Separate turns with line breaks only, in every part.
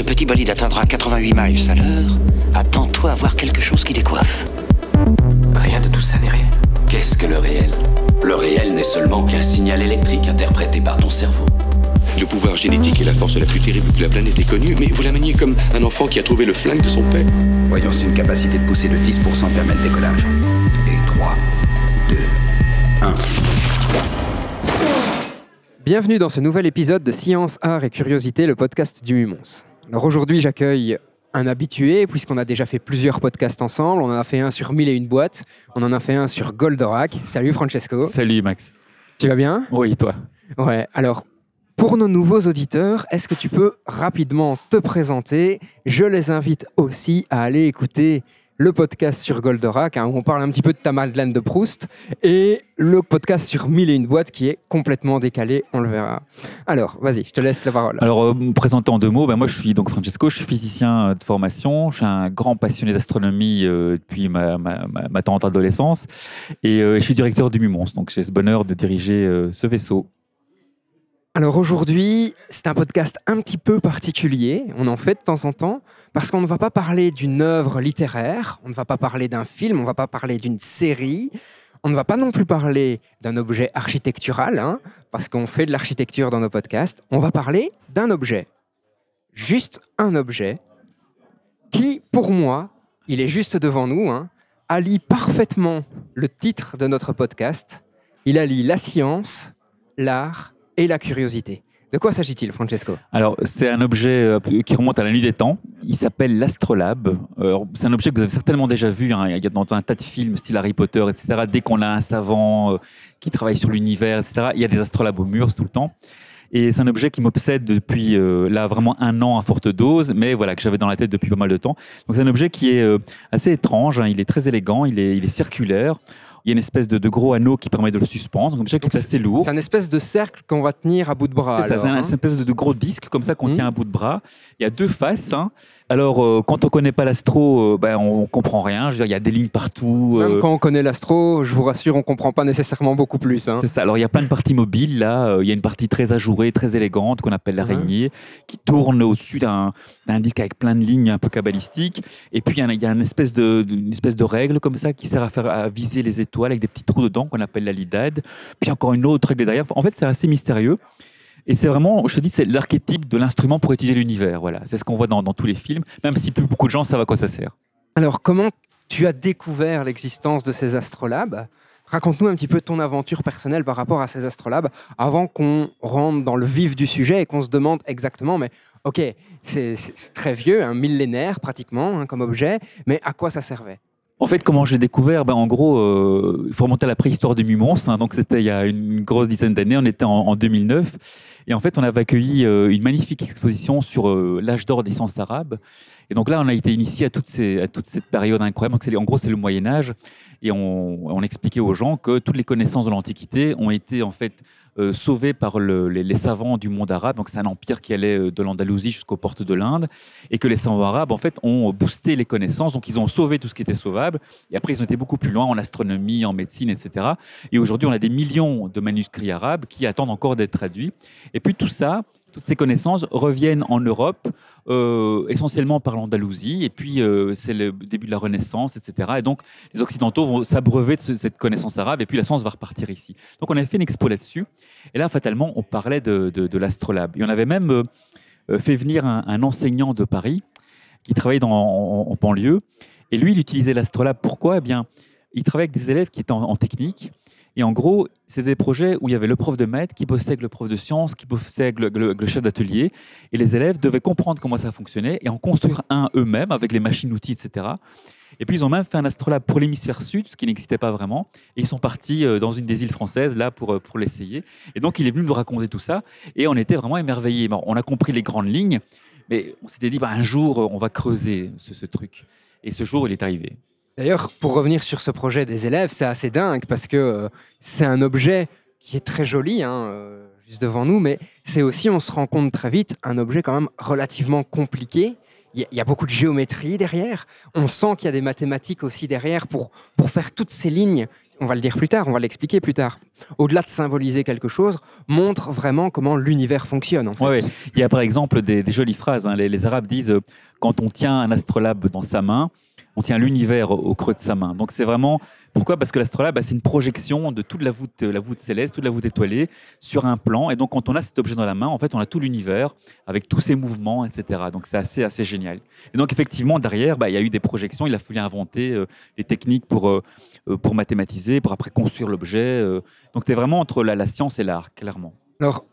ce petit bolide atteindra 88 miles à l'heure, attends-toi à voir quelque chose qui décoiffe.
Rien de tout ça n'est réel.
Qu'est-ce que le réel? Le réel n'est seulement qu'un signal électrique interprété par ton cerveau.
Le pouvoir génétique est la force la plus terrible que la planète ait connue, mais vous la maniez comme un enfant qui a trouvé le flingue de son père.
Voyons, c'est une capacité de pousser de 10% permet le décollage. Et 3, 2, 1.
Bienvenue dans ce nouvel épisode de Science, Art et Curiosité, le podcast du Mumons. Alors aujourd'hui, j'accueille un habitué, puisqu'on a déjà fait plusieurs podcasts ensemble. On en a fait un sur Mille et une boîtes, on en a fait un sur Goldorak. Salut Francesco.
Salut Max.
Tu vas bien?
Oui, toi?
Ouais, alors pour nos nouveaux auditeurs, est-ce que tu peux rapidement te présenter? Je les invite aussi à aller écouter le podcast sur Goldorak, hein, où on parle un petit peu de ta Madeleine de Proust, et le podcast sur Mille et une boîtes qui est complètement décalé, on le verra. Alors, vas-y, je te laisse la parole.
Alors, euh, me présenter en deux mots, ben, moi je suis donc Francesco, je suis physicien euh, de formation, je suis un grand passionné d'astronomie euh, depuis ma, ma, tendre adolescence, et euh, je suis directeur du Mumons, donc j'ai ce bonheur de diriger ce vaisseau.
Alors aujourd'hui, c'est un podcast un petit peu particulier, on en fait de temps en temps, parce qu'on ne va pas parler d'une œuvre littéraire, on ne va pas parler d'un film, on ne va pas parler d'une série, on ne va pas non plus parler d'un objet architectural, hein, parce qu'on fait de l'architecture dans nos podcasts, on va parler d'un objet. Juste un objet qui, pour moi, il est juste devant nous, hein, allie parfaitement le titre de notre podcast, il allie la science, l'art et la curiosité. De quoi s'agit-il, Francesco?
Alors, c'est un objet euh, qui remonte à la nuit des temps. Il s'appelle l'Astrolabe. Euh, c'est un objet que vous avez certainement déjà vu. Hein. Dans un tas de films, style Harry Potter, etc. Dès qu'on a un savant euh, qui travaille sur l'univers, etc., il y a des astrolabes au mur tout le temps. Et c'est un objet qui m'obsède depuis là vraiment un an à forte dose, mais voilà que j'avais dans la tête depuis pas mal de temps. Donc c'est un objet qui est assez étrange. hein. Il est très élégant. Il est circulaire. Il y a une espèce de, de gros anneau qui permet de le suspendre. Un objet qui est assez lourd.
C'est un espèce de cercle qu'on va tenir à bout de bras.
C'est ça, un,
hein.
une espèce de, de gros disque comme ça qu'on
Mhm.
tient à bout de bras. Il y a deux faces. hein. Alors, euh, quand on connaît pas l'astro, euh, ben, on comprend rien. Je veux dire, il y a des lignes partout.
Même
euh,
quand on connaît l'astro, je vous rassure, on comprend pas nécessairement beaucoup plus. hein.
C'est ça. Alors, il y a plein de parties mobiles. Là, il y a une partie très ajourée, très élégante qu'on appelle l'araignée, qui tourne au-dessus d'un disque avec plein de lignes un peu cabalistiques. Et puis, il y a, un- il y a une espèce de, une espèce de règle comme ça qui sert à faire à viser les étoiles avec des petits trous dedans qu'on appelle la lidade. Puis encore une autre règle derrière. En fait, c'est assez mystérieux. Et c'est vraiment, je te dis, c'est l'archétype de l'instrument pour étudier l'univers. Voilà, c'est ce qu'on voit dans, tous les films, même si plus beaucoup de gens savent à quoi ça sert.
Alors, comment tu as découvert l'existence de ces astrolabes? Raconte-nous un petit peu ton aventure personnelle par rapport à ces astrolabes avant qu'on rentre dans le vif du sujet et qu'on se demande exactement, mais ok, c'est c'est très vieux, un millénaire pratiquement hein, comme objet, mais à quoi ça servait?
En fait, comment j'ai découvert ben, En gros, euh, il faut remonter à la préhistoire du Mumons. hein. donc, c'était il y a une grosse dizaine d'années. On était en, en 2009. Et en fait, on avait accueilli euh, une magnifique exposition sur euh, l'âge d'or des sciences arabes. Et donc là, on a été initié à, à toute cette période incroyable. Donc, en gros, c'est le Moyen Âge. Et on, on expliquait aux gens que toutes les connaissances de l'Antiquité ont été en fait euh, sauvées par le- les, les savants du monde arabe. Donc, c'est un empire qui allait euh, de l'Andalousie jusqu'aux portes de l'Inde. Et que les savants arabes, en fait, ont boosté les connaissances. Donc, ils ont sauvé tout ce qui était sauvable. Et après, ils ont été beaucoup plus loin en astronomie, en médecine, etc. Et aujourd'hui, on a des millions de manuscrits arabes qui attendent encore d'être traduits. Et puis tout ça, toutes ces connaissances reviennent en Europe, euh, essentiellement par l'Andalousie. Et puis, euh, c'est le début de la Renaissance, etc. Et donc, les Occidentaux vont s'abreuver de ce- cette connaissance arabe. Et puis, la science va repartir ici. Donc, on avait fait une expo là-dessus. Et là, fatalement, on parlait de, l'astrolabe. Et on avait même euh, fait venir un, enseignant de Paris qui travaillait dans, en, banlieue. Et lui, il utilisait l'astrolabe. Pourquoi? Eh bien, il travaillait avec des élèves qui étaient en, en technique. Et en gros, c'était des projets où il y avait le prof de maths qui bossait le prof de sciences, qui bossait le, chef d'atelier. Et les élèves devaient comprendre comment ça fonctionnait et en construire un eux-mêmes avec les machines-outils, etc. Et puis, ils ont même fait un astrolabe pour l'hémisphère sud, ce qui n'existait pas vraiment. Et ils sont partis euh, dans une des îles françaises, là, pour, euh, pour l'essayer. Et donc, il est venu nous raconter tout ça. Et on était vraiment émerveillés. On a compris les grandes lignes, mais on s'était dit, bah, un jour, on va creuser ce truc. Et ce jour, il est arrivé.
D'ailleurs, pour revenir sur ce projet des élèves, c'est assez dingue parce que euh, c'est un objet qui est très joli, hein, euh, juste devant nous, mais c'est aussi, on se rend compte très vite, un objet quand même relativement compliqué. Il y, a- beaucoup de géométrie derrière. On sent qu'il y a des mathématiques aussi derrière pour, pour faire toutes ces lignes. on va le dire plus tard, on va l'expliquer plus tard, au-delà de symboliser quelque chose, montre vraiment comment l'univers fonctionne.
Il y a par exemple des, jolies phrases. hein. Les, les Arabes disent euh, quand on tient un astrolabe dans sa main, on tient l'univers au, creux de sa main. Donc c'est vraiment pourquoi? Parce que l'astrolabe, bah, c'est une projection de toute la voûte, la voûte céleste, toute la voûte étoilée sur un plan. Et donc quand on a cet objet dans la main, en fait, on a tout l'univers avec tous ses mouvements, etc. Donc c'est assez assez génial. Et donc effectivement derrière, bah, il y a eu des projections. Il a fallu inventer euh, les techniques pour euh, euh, pour mathématiser, pour après construire l'objet. euh. Donc tu es vraiment entre la, la science et l'art, clairement.
Alors,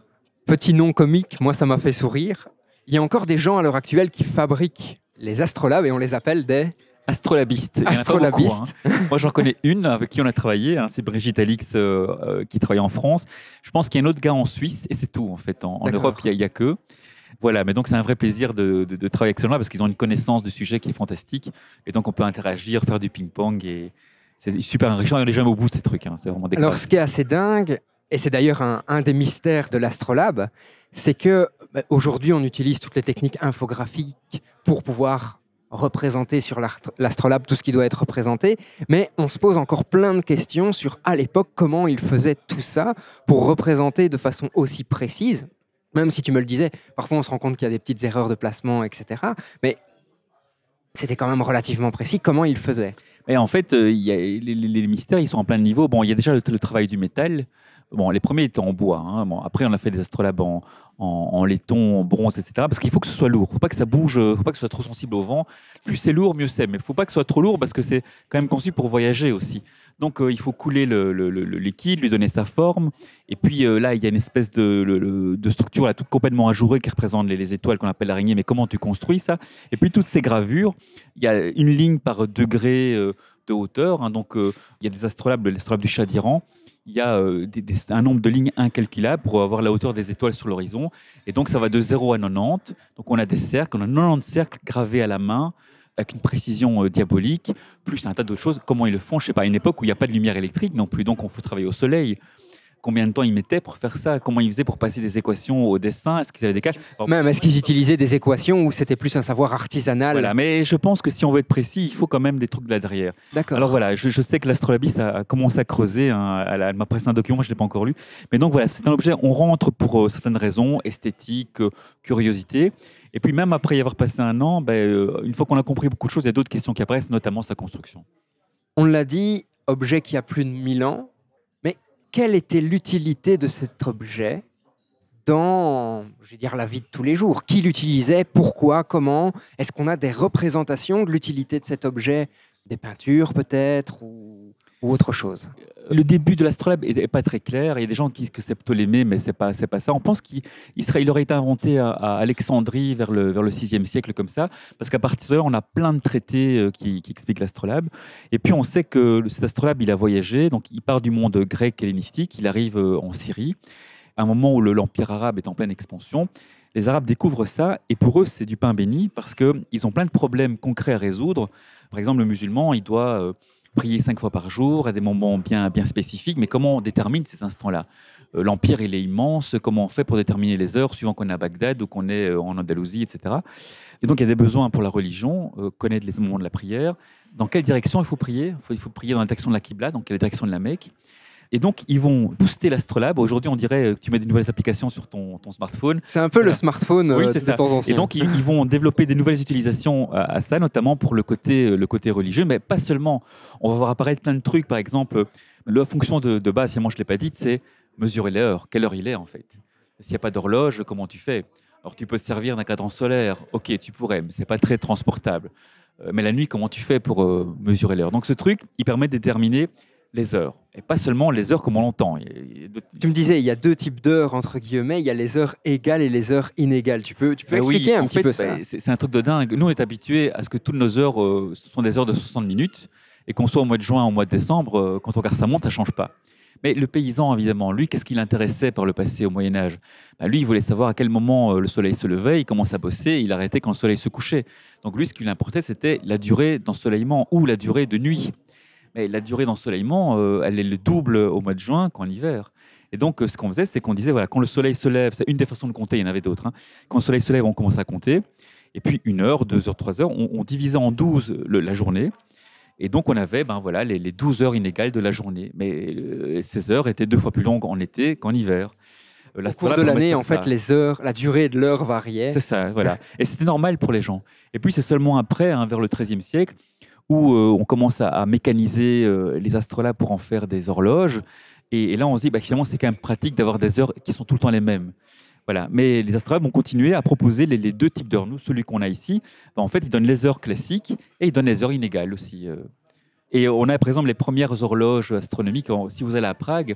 petit nom comique, moi ça m'a fait sourire. Il y a encore des gens à l'heure actuelle qui fabriquent les astrolabes et on les appelle des
Astrolabiste. Il y en a pas
astrolabistes.
beaucoup, hein. Moi, j'en connais une avec qui on a travaillé. hein, c'est Brigitte Alix euh, euh, qui travaille en France. Je pense qu'il y a un autre gars en Suisse et c'est tout en fait. En. Europe, il n'y a, a que. Voilà, mais donc c'est un vrai plaisir de, de- de travailler avec ces gens-là parce qu'ils ont une connaissance du sujet qui est fantastique et donc on peut interagir, faire du ping-pong et c'est super enrichissant. Et on n'est jamais au bout de ces trucs. hein. C'est vraiment
Alors, ce qui est assez dingue, et c'est d'ailleurs un, un des mystères de l'astrolabe, c'est que bah, aujourd'hui, on utilise toutes les techniques infographiques pour pouvoir représenter sur l'astrolabe tout ce qui doit être représenté, mais on se pose encore plein de questions sur à l'époque comment ils faisaient tout ça pour représenter de façon aussi précise. Même si tu me le disais, parfois on se rend compte qu'il y a des petites erreurs de placement, etc. Mais c'était quand même relativement précis comment ils faisaient.
Et en fait, euh, y a, les, mystères, ils sont en plein niveau. Bon, il y a déjà le travail du métal. Bon, les premiers étaient en bois. hein. Bon, après, on a fait des astrolabes en, laiton, en bronze, etc. Parce qu'il faut que ce soit lourd. Il faut pas que ça bouge. Il faut pas que ce soit trop sensible au vent. Plus c'est lourd, mieux c'est. Mais il faut pas que ce soit trop lourd parce que c'est quand même conçu pour voyager aussi. Donc, euh, il faut couler le, liquide, lui donner sa forme. Et puis euh, là, il y a une espèce de, structure là, toute complètement ajourée qui représente les, les étoiles qu'on appelle l'araignée. Mais comment tu construis ça? Et puis toutes ces gravures, il y a une ligne par degré euh, de hauteur. hein. donc, il y a des astrolabes, l'astrolabe du chat d'Iran. Il y a euh, un nombre de lignes incalculable pour avoir la hauteur des étoiles sur l'horizon. Et donc, ça va de 0 à 90. Donc, on a des cercles, on a 90 cercles gravés à la main avec une précision euh, diabolique, plus un tas d'autres choses. Comment ils le font Je sais pas, à une époque où il n'y a pas de lumière électrique non plus, donc on faut travailler au soleil. Combien de temps ils mettaient pour faire ça Comment ils faisaient pour passer des équations au dessin Est-ce qu'ils avaient des caches Alors,
Même, est-ce qu'ils utilisaient des équations ou c'était plus un savoir artisanal
Voilà, mais je pense que si on veut être précis, il faut quand même des trucs là derrière.
D'accord.
Alors voilà, je, je sais que l'astrolabiste a, a commencé à creuser. hein, elle m'a pressé un document, je ne l'ai pas encore lu. Mais donc voilà, c'est un objet, on rentre pour euh, certaines raisons, esthétique, euh, curiosité. Et puis même après y avoir passé un an, ben, euh, une fois qu'on a compris beaucoup de choses, il y a d'autres questions qui apparaissent, notamment sa construction.
On l'a dit, objet qui a plus de 1000 ans. Quelle était l'utilité de cet objet dans, je vais dire, la vie de tous les jours? Qui l'utilisait? Pourquoi? Comment? Est-ce qu'on a des représentations de l'utilité de cet objet? Des peintures peut-être ou, ou autre chose
Le début de l'astrolabe est, est pas très clair. Il y a des gens qui disent que c'est Ptolémée, mais c'est pas, pas ça. On pense qu'il aurait été inventé à, Alexandrie vers le, vers le 6e siècle, comme ça, parce qu'à partir de là, on a plein de traités euh, qui, expliquent l'astrolabe. Et puis, on sait que cet astrolabe, il a voyagé, donc il part du monde grec hellénistique, il arrive euh, en Syrie, à un moment où le- l'empire arabe est en pleine expansion. Les Arabes découvrent ça, et pour eux, c'est du pain béni, parce qu'ils ont plein de problèmes concrets à résoudre. Par exemple, le musulman, il doit euh, prier cinq fois par jour à des moments bien, bien spécifiques, mais comment on détermine ces instants-là? Euh, L'empire, il est immense, comment on fait pour déterminer les heures suivant qu'on est à Bagdad ou qu'on est euh, en Andalousie, etc. Et donc, il y a des besoins pour la religion, euh, connaître les moments de la prière. Dans quelle direction il faut prier? Il faut, il prier dans la direction de la Qibla, donc la direction de la Mecque. Et donc, ils vont booster l'astrolabe. Aujourd'hui, on dirait euh, que tu mets des nouvelles applications sur ton, ton smartphone.
C'est un peu le smartphone
Oui,
euh,
c'est
de
ça.
temps
Et donc, ils, ils vont développer des nouvelles utilisations à, à ça, notamment pour le côté, le côté religieux, mais pas seulement. On va voir apparaître plein de trucs. Par exemple, la fonction de, de base, finalement, je ne l'ai pas dite, c'est mesurer l'heure. Quelle heure il est, en fait S'il n'y a pas d'horloge, comment tu fais? Alors, tu peux te servir d'un cadran solaire. Ok, tu pourrais, mais ce n'est pas très transportable. Euh, mais la nuit, comment tu fais pour euh, mesurer l'heure? Donc, ce truc, il permet de déterminer les heures. Et pas seulement les heures comme on l'entend.
Tu me disais, il y a deux types d'heures, entre guillemets. Il y a les heures égales et les heures inégales. Tu peux, tu peux
Bah oui,
expliquer un petit
fait,
peu ça
bah, C'est c'est un truc de dingue. Nous, on est habitués à ce que toutes nos heures euh, sont des heures de 60 minutes et qu'on soit au mois de juin ou au mois de décembre, euh, quand on regarde sa montre, ça change pas. Mais le paysan, évidemment, lui, qu'est-ce qui l'intéressait par le passé au Moyen Âge? Bah, Lui, il voulait savoir à quel moment euh, le soleil se levait, il commençait à bosser, il arrêtait quand le soleil se couchait. Donc lui, ce qui lui importait, c'était la durée d'ensoleillement ou la durée de nuit. Mais la durée d'ensoleillement, euh, elle est le double au mois de juin qu'en hiver. Et donc, euh, ce qu'on faisait, c'est qu'on disait, voilà, quand le soleil se lève, c'est une des façons de compter, il y en avait d'autres. hein. Quand le soleil se lève, on commence à compter. Et puis, une heure, deux heures, trois heures, on, on divisait en douze la journée. Et donc, on avait ben, voilà, les, les 12 heures inégales de la journée. Mais euh, ces heures étaient deux fois plus longues en été qu'en hiver. Euh,
Au cours de l'année, en fait,
ça.
les heures, la durée de l'heure variait.
C'est ça, voilà. Et c'était normal pour les gens. Et puis c'est seulement après, hein, vers le XIIIe siècle, où euh, on commence à, mécaniser euh, les astrolabes pour en faire des horloges. Et, et là, on se dit, bah, finalement, c'est quand même pratique d'avoir des heures qui sont tout le temps les mêmes. Voilà. Mais les astrolabes ont continué à proposer les, deux types d'heures. Nous, celui qu'on a ici, bah, en fait, ils donnent les heures classiques et ils donnent les heures inégales aussi. euh. Et on a, par exemple, les premières horloges astronomiques. Si vous allez à Prague,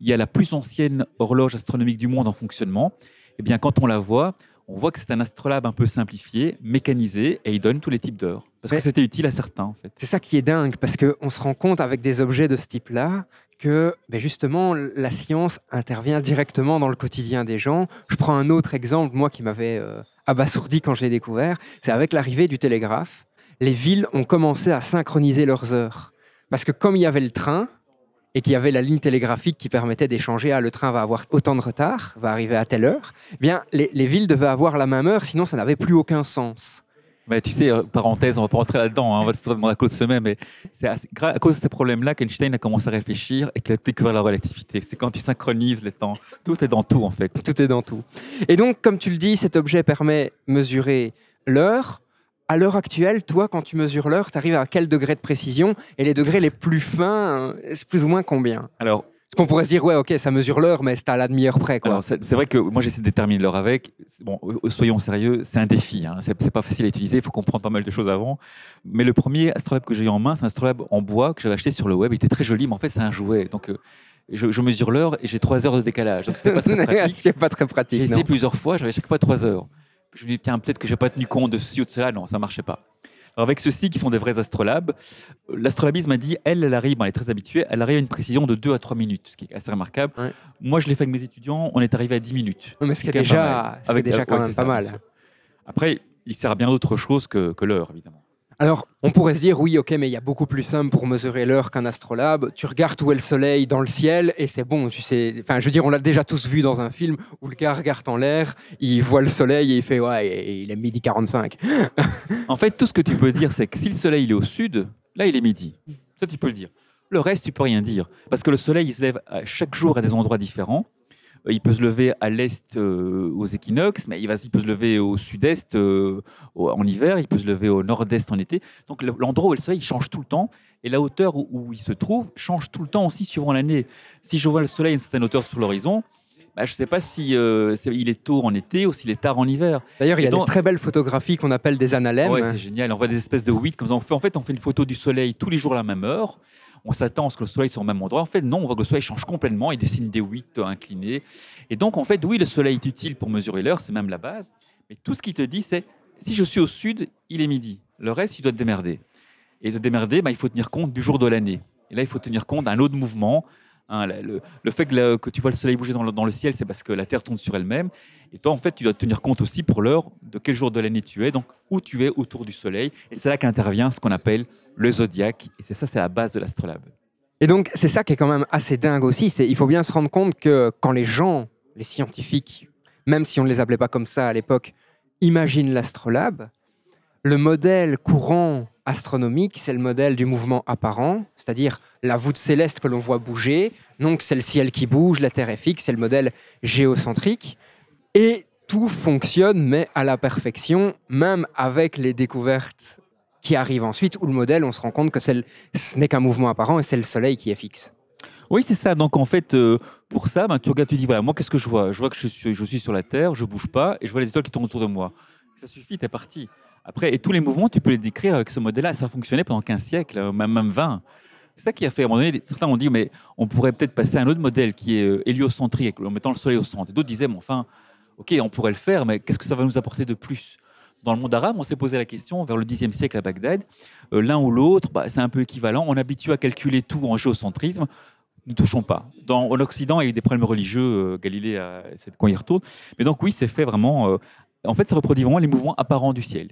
il y a la plus ancienne horloge astronomique du monde en fonctionnement. Eh bien, quand on la voit, on voit que c'est un astrolabe un peu simplifié, mécanisé, et il donne tous les types d'heures. Parce
Mais-
que c'était utile à certains, en fait.
C'est ça qui est dingue, parce qu'on se rend compte avec des objets de ce type-là que ben justement la science intervient directement dans le quotidien des gens. Je prends un autre exemple, moi qui m'avait euh, abasourdi quand je l'ai découvert, c'est avec l'arrivée du télégraphe, les villes ont commencé à synchroniser leurs heures. Parce que comme il y avait le train, et qu'il y avait la ligne télégraphique qui permettait d'échanger, ah, le train va avoir autant de retard, va arriver à telle heure, eh bien les, les villes devaient avoir la même heure, sinon ça n'avait plus aucun sens.
Mais tu sais, euh, parenthèse, on va pas rentrer là-dedans, hein, on va te demander à Claude Semet, mais c'est à cause de ces problèmes-là qu'Einstein a commencé à réfléchir et qu'il a découvert la relativité. C'est quand tu synchronises les temps. Tout est dans tout, en fait.
Tout est dans tout. Et donc, comme tu le dis, cet objet permet de mesurer l'heure. À l'heure actuelle, toi, quand tu mesures l'heure, tu arrives à quel degré de précision Et les degrés les plus fins, euh, c'est plus ou moins combien?
Alors,
Parce qu'on pourrait se dire, ouais, ok, ça mesure l'heure, mais c'est à la demi-heure près. Quoi.
Alors, c'est vrai que moi, j'essaie de déterminer l'heure avec. Bon, euh, soyons sérieux, c'est un défi. Hein. C'est pas facile à utiliser, il faut comprendre pas mal de choses avant. Mais le premier astrolabe que j'ai eu en main, c'est un astrolabe en bois que j'avais acheté sur le web. Il était très joli, mais en fait, c'est un jouet. Donc, euh, je, je mesure l'heure et j'ai trois heures de décalage. Donc, c'était pas très pratique.
Ce qui n'est pas très
J'ai
pratique. non.
essayé plusieurs fois, j'avais chaque fois trois heures. Je me dis, tiens, peut-être que j'ai pas tenu compte de ceci ou de cela. Non, ça marchait pas. Alors avec ceux-ci, qui sont des vrais astrolabes, euh, l'astrolabisme a dit, elle, elle arrive, elle est très habituée, elle arrive à une précision de 2 à 3 minutes, ce qui est assez remarquable.
Ouais.
Moi, je l'ai fait avec mes étudiants, on est arrivé à 10 minutes.
Mais ce qui est déjà,
Avec-
déjà quand même pas mal.
Après, il sert à bien d'autres choses que, que l'heure, évidemment.
Alors, on pourrait se dire, oui, ok, mais il y a beaucoup plus simple pour mesurer l'heure qu'un astrolabe. Tu regardes où est le soleil dans le ciel et c'est bon, tu sais. Enfin, je veux dire, on l'a déjà tous vu dans un film où le gars regarde en l'air, il voit le soleil et il fait, ouais, il est midi 45.
En fait, tout ce que tu peux dire, c'est que si le soleil il est au sud, là, il est midi. Ça, tu peux le dire. Le reste, tu peux rien dire. Parce que le soleil, il se lève chaque jour à des endroits différents. Il peut se lever à l'est euh, aux équinoxes, mais il, va, il peut se lever au sud-est euh, en hiver, il peut se lever au nord-est en été. Donc le- l'endroit où est le soleil il change tout le temps, et la hauteur où, il se trouve change tout le temps aussi suivant l'année. Si je vois le soleil à une certaine hauteur sur l'horizon, bah, je ne sais pas si euh, il est tôt en été ou s'il est tard en hiver.
D'ailleurs, il y a
donc-
des très belles photographies qu'on appelle des analèmes.
Ouais, c'est génial. On voit des espèces de huit comme ça. On fait, en fait, on fait une photo du soleil tous les jours à la même heure. On s'attend à ce que le soleil soit au même endroit. En fait, non, on voit que le soleil change complètement. Il dessine des huit euh, inclinés. Et donc, en fait, oui, le soleil est utile pour mesurer l'heure, c'est même la base. Mais tout ce qu'il te dit, c'est si je suis au sud, il est midi. Le reste, il doit te démerder. Et de démerder, bah, il faut tenir compte du jour de l'année. Et là, il faut tenir compte d'un autre mouvement. Hein, la- le, fait que tu vois le soleil bouger dans le, dans le ciel, c'est parce que la Terre tourne sur elle-même. Et toi, en fait, tu dois tenir compte aussi pour l'heure de quel jour de l'année tu es, donc où tu es autour du soleil. Et c'est là qu'intervient ce qu'on appelle le zodiaque. Et c'est ça, c'est la base de l'astrolabe.
Et donc, c'est ça qui est quand même assez dingue aussi. C'est, il faut bien se rendre compte que quand les gens, les scientifiques, même si on ne les appelait pas comme ça à l'époque, imaginent l'astrolabe, le modèle courant astronomique, c'est le modèle du mouvement apparent, c'est-à-dire la voûte céleste que l'on voit bouger. Donc, c'est le ciel qui bouge, la Terre est fixe, c'est le modèle géocentrique. Et tout fonctionne, mais à la perfection, même avec les découvertes qui arrivent ensuite, où le modèle, on se rend compte que ce n'est qu'un mouvement apparent et c'est le Soleil qui est fixe.
Oui, c'est ça. Donc en fait, euh, pour ça, ben, tu regardes, tu dis voilà, moi qu'est-ce que je vois? Je vois que je suis, je suis sur la Terre, je bouge pas, et je vois les étoiles qui tournent autour de moi. Ça suffit, t'es parti. Après, et tous les mouvements, tu peux les décrire avec ce modèle-là. Ça a fonctionné pendant 15 siècles, euh, même, même 20. C'est ça qui a fait, à un moment donné, certains ont dit, mais on pourrait peut-être passer à un autre modèle qui est euh, héliocentrique, en mettant le Soleil au centre. D'autres disaient, mais enfin, ok, on pourrait le faire, mais qu'est-ce que ça va nous apporter de plus? Dans le monde arabe, on s'est posé la question vers le Xe siècle à Bagdad. Euh, L'un ou l'autre, bah, c'est un peu équivalent. On est habitué à calculer tout en géocentrisme. Ne touchons pas. Dans en Occident, il y a eu des problèmes religieux. euh, Galilée a qu'on y retourne. Mais donc oui, c'est fait vraiment. euh, en fait, ça reproduit vraiment les mouvements apparents du ciel.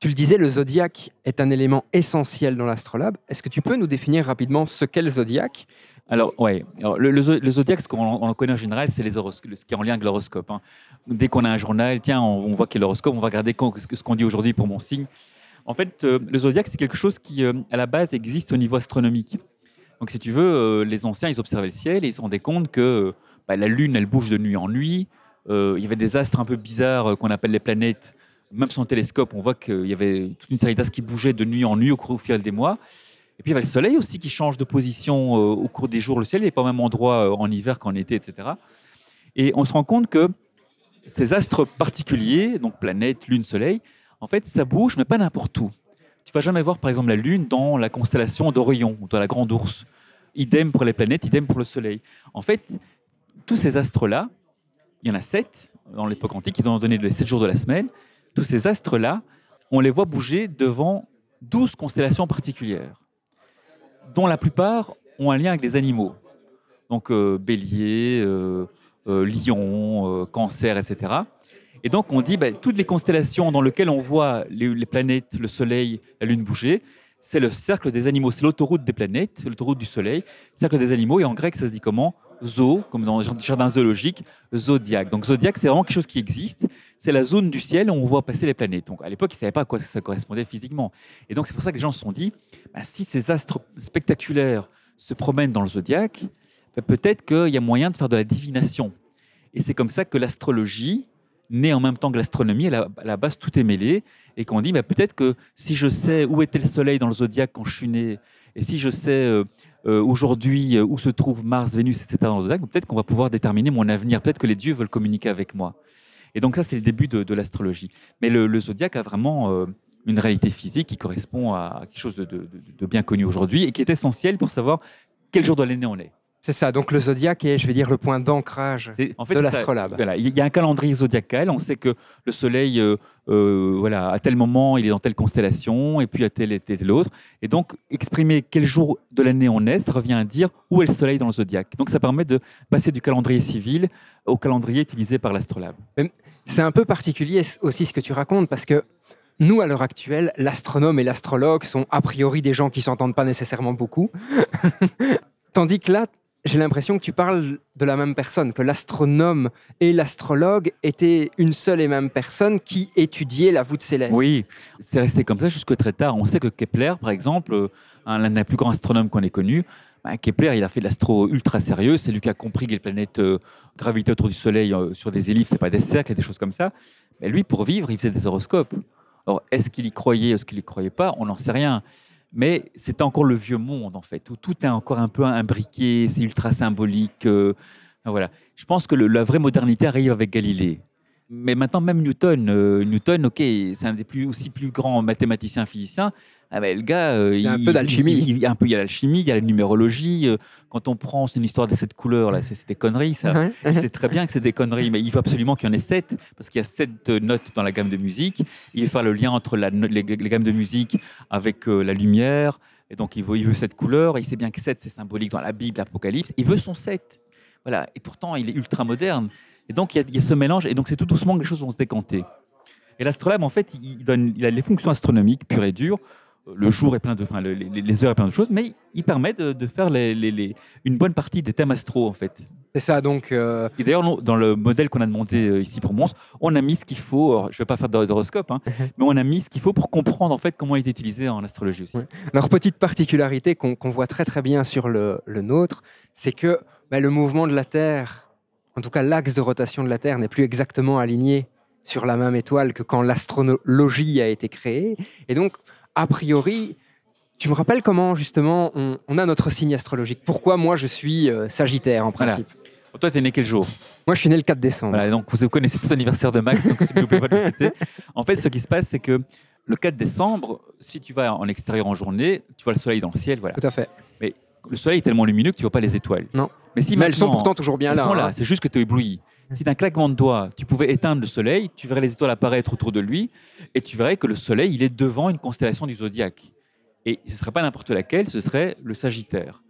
Tu le disais, le zodiaque est un élément essentiel dans l'astrolabe. Est-ce que tu peux nous définir rapidement ce qu'est le zodiaque?
Alors, ouais. Le, le zo- le zodiaque, ce qu'on connaît en général, c'est ce qui est en lien avec l'horoscope. hein. Dès qu'on a un journal, tiens, on, on voit a l'horoscope, on va regarder ce qu'on dit aujourd'hui pour mon signe. En fait, euh, le zodiaque, c'est quelque chose qui, euh, à la base, existe au niveau astronomique. Donc, si tu veux, euh, les anciens, ils observaient le ciel et ils se rendaient compte que bah, la Lune, elle bouge de nuit en nuit. Il y avait des astres un peu bizarres qu'on appelle les planètes. Même un télescope, on voit qu'il y avait toute une série d'astres qui bougeaient de nuit en nuit au au fil des mois. Et puis, il y avait le Soleil aussi qui change de position euh, au cours des jours. Le ciel n'est pas au même endroit euh, en hiver qu'en été, etc. Et on se rend compte que ces astres particuliers, donc planètes, Lune, Soleil, en fait, ça bouge, mais pas n'importe où. Tu vas jamais voir, par exemple, la Lune dans la constellation d'Orion, ou dans la Grande Ourse. Idem pour les planètes, idem pour le Soleil. En fait, tous ces astres-là, il y en a sept dans l'époque antique, ils ont donné les sept jours de la semaine. Tous ces astres-là, on les voit bouger devant douze constellations particulières, dont la plupart ont un lien avec des animaux. Donc euh, bélier, euh, euh, lion, cancer, etc. Et donc on dit, bah, toutes les constellations dans lesquelles on voit les, les planètes, le Soleil, la Lune bouger, c'est le cercle des animaux, c'est l'autoroute des planètes, l'autoroute du Soleil, cercle des animaux, et en grec ça se dit comment? Zo, comme dans le jardin zoologique, zodiaque. Donc zodiaque, c'est vraiment quelque chose qui existe, c'est la zone du ciel où on voit passer les planètes. Donc à l'époque, ils ne savaient pas à quoi ça correspondait physiquement. Et donc c'est pour ça que les gens se sont dit, bah, si ces astres spectaculaires se promènent dans le zodiaque, bah, peut-être qu'il y a moyen de faire de la divination. Et c'est comme ça que l'astrologie, née en même temps que l'astronomie, à la, à la base tout est mêlé, et qu'on dit bah, peut-être que si je sais où était le Soleil dans le zodiaque quand je suis né, et si je sais euh, euh, aujourd'hui euh, où se trouve Mars, Vénus, etc. dans le zodiaque, peut-être qu'on va pouvoir déterminer mon avenir, peut-être que les dieux veulent communiquer avec moi. Et donc ça, c'est le début de, l'astrologie. Mais le, zodiaque a vraiment une réalité physique qui correspond à quelque chose de- de bien connu aujourd'hui et qui est essentiel pour savoir quel jour de l'année on est.
C'est ça, donc le zodiaque est, je vais dire, le point d'ancrage
en fait,
de l'astrolabe.
Voilà, il y a un calendrier zodiacal. On sait que le Soleil, euh, euh, voilà, à tel moment, il est dans telle constellation, et puis à tel et tel autre. Et donc, exprimer quel jour de l'année on est, ça revient à dire où est le Soleil dans le zodiaque. Donc, ça permet de passer du calendrier civil au calendrier utilisé par l'astrolabe.
C'est un peu particulier aussi ce que tu racontes parce que nous, à l'heure actuelle, l'astronome et l'astrologue sont a priori des gens qui s'entendent pas nécessairement beaucoup. Tandis que là, j'ai l'impression que tu parles de la même personne, que l'astronome et l'astrologue étaient une seule et même personne qui étudiait la voûte céleste.
Oui, c'est resté comme ça jusque très tard. On sait que Kepler, par exemple, euh, un- l'un des plus grands astronomes qu'on ait connu, ben, Kepler, il a fait de l'astro ultra sérieux. C'est lui qui a compris que les planètes euh, gravitaient autour du Soleil euh, sur des ellipses, c'est pas des cercles et des choses comme ça. Mais lui, pour vivre, il faisait des horoscopes. Alors, est-ce qu'il y croyait, est-ce qu'il y croyait pas? On n'en sait rien. Mais c'était encore le vieux monde, en fait, où tout est encore un peu imbriqué, c'est ultra symbolique. euh, voilà. Je pense que le- la vraie modernité arrive avec Galilée. Mais maintenant, même Newton, euh, Newton, ok, c'est un des plus, aussi plus grands mathématiciens physiciens. Ah ben, le gars, euh,
Il y a un peu d'alchimie.
Il, il- un peu, il y a l'alchimie, il y a la numérologie. euh, quand on prend, c'est une histoire de sept couleurs, là, c'est des conneries, ça.
Ouais.
Il sait très bien que c'est des conneries, mais il faut absolument qu'il y en ait sept, parce qu'il y a sept euh, notes dans la gamme de musique. Il veut faire le lien entre la les, les gammes de musique avec euh, la lumière, et donc il veut, il veut sept couleurs. Et il sait bien que sept, c'est symbolique dans la Bible, l'Apocalypse. Il veut son sept. Voilà. Et pourtant, il est ultra moderne. Et donc, il y a, il y a ce mélange, et donc c'est tout doucement que les choses vont se décanter. Et l'astrolabe, en fait, il, il donne, il a les fonctions astronomiques pures et dures. Le jour est plein de, enfin, le- les, heures est plein de choses, mais il permet de, de faire les- les- les- une bonne partie des thèmes astro, en fait.
C'est ça, donc euh,
Et d'ailleurs, dans le modèle qu'on a demandé euh, ici pour Mons, on a mis ce qu'il faut. alors, je ne vais pas faire d'horoscope, hein, mais on a mis ce qu'il faut pour comprendre en fait comment il est utilisé en astrologie aussi.
Ouais. leur petite particularité qu'on voit très très bien sur le, le nôtre, c'est que bah, le mouvement de la Terre, en tout cas l'axe de rotation de la Terre, n'est plus exactement aligné sur la même étoile que quand l'astrologie a été créée. Et donc, a priori, tu me rappelles comment justement on, on a notre signe astrologique? Pourquoi moi je suis euh, Sagittaire en
Voilà.
principe?
Toi, tu es né quel jour?
Moi je suis né le 4 décembre.
Voilà, donc vous connaissez tous l'anniversaire de Max, donc s'il vous plaît, pas de le fêter. En fait, ce qui se passe, c'est que le 4 décembre, si tu vas en extérieur en journée, tu vois le soleil dans le ciel, voilà.
Tout à fait.
Le soleil est tellement lumineux que tu vois pas les étoiles.
Non.
Mais si
Mais elles sont pourtant toujours bien
Elles
là.
sont
hein.
là, c'est juste que tu es ébloui. Si d'un claquement de doigts, tu pouvais éteindre le soleil, tu verrais les étoiles apparaître autour de lui, et tu verrais que le soleil, il est devant une constellation du zodiaque. Et ce ne serait pas n'importe laquelle, ce serait le Sagittaire.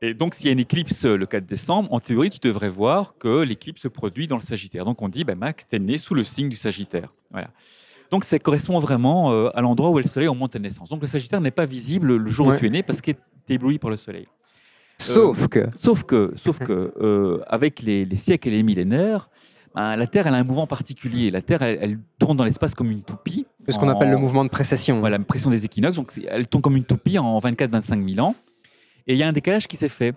Et donc, s'il y a une éclipse le 4 décembre, en théorie, tu devrais voir que l'éclipse se produit dans le Sagittaire. Donc, on dit, ben, Max, tu es né sous le signe du Sagittaire. Voilà. Donc, ça correspond vraiment euh, à l'endroit où est le soleil de ta naissance. Donc, le Sagittaire n'est pas visible le jour
Ouais.
où tu es né parce que tu es ébloui par le soleil.
Sauf que.
Sauf que, sauf que euh, avec les, les siècles et les millénaires, ben, la Terre elle a un mouvement particulier. La Terre, elle, elle tourne dans l'espace comme une toupie.
Ce qu'on appelle le mouvement de précession.
Voilà, pression des équinoxes. Donc, elle tombe comme une toupie en 24-25 000 ans. Et il y a un décalage qui s'est fait.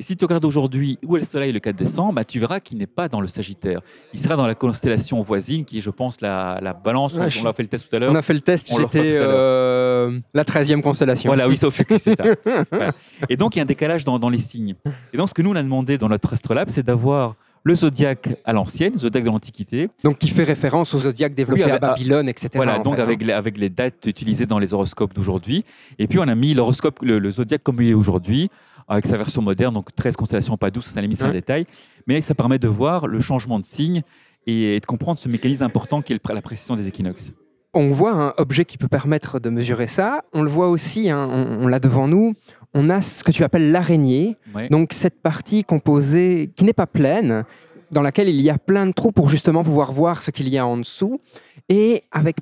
Et si tu regardes aujourd'hui où est le Soleil le 4 décembre, bah, tu verras qu'il n'est pas dans le Sagittaire. Il sera dans la constellation voisine, qui est, je pense, la, la Balance.
Ouais,
on,
je-
on a fait le test tout à l'heure.
On a fait le test,
le
j'étais euh, la 13e constellation.
Voilà, oui, c'est au Fucus, c'est ça. Voilà. Et donc, il y a un décalage dans, dans les signes. Et donc, ce que nous, on a demandé dans notre astrolabe, c'est d'avoir le zodiaque à l'ancienne, zodiaque de l'Antiquité.
Donc qui fait référence aux zodiaques développés
Oui,
à
avec-
Babylone, etc.
Voilà, donc
fait, hein.
avec, les, avec les dates utilisées dans les horoscopes d'aujourd'hui. Et puis, on a mis l'horoscope, le, le zodiaque comme il est aujourd'hui, avec sa version moderne, donc 13 constellations, pas 12, ça, limite, c'est un
Ouais.
détail. Mais ça permet de voir le changement de signe et de comprendre ce mécanisme important qui est la précision des équinoxes.
On voit un objet qui peut permettre de mesurer ça. On le voit aussi, hein, on, on l'a devant nous. On a ce que tu appelles l'araignée.
Ouais.
Donc cette partie composée, qui n'est pas pleine, dans laquelle il y a plein de trous pour justement pouvoir voir ce qu'il y a en dessous. Et avec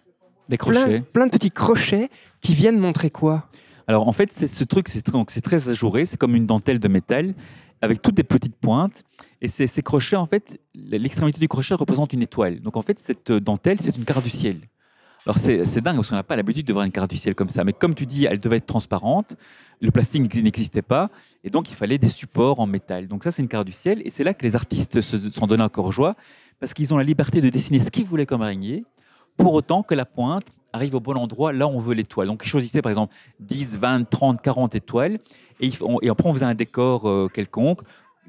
Des
plein de petits crochets qui viennent montrer quoi?
Alors en fait, ce truc, c'est très, très ajouré, c'est comme une dentelle de métal avec toutes des petites pointes. Et ces, crochets, en fait, l'extrémité du crochet représente une étoile. Donc en fait, cette dentelle, c'est une carte du ciel. Alors c'est dingue parce qu'on n'a pas l'habitude de voir une carte du ciel comme ça. Mais comme tu dis, elle devait être transparente. Le plastique n'existait pas. Et donc il fallait des supports en métal. Donc ça, c'est une carte du ciel. Et c'est là que les artistes se sont donnés encore joie parce qu'ils ont la liberté de dessiner ce qu'ils voulaient comme araignée pour autant que la pointe arrive au bon endroit, là où on veut l'étoile. Donc ils choisissaient par exemple 10, 20, 30, 40 étoiles, et, après on faisait un décor euh, quelconque,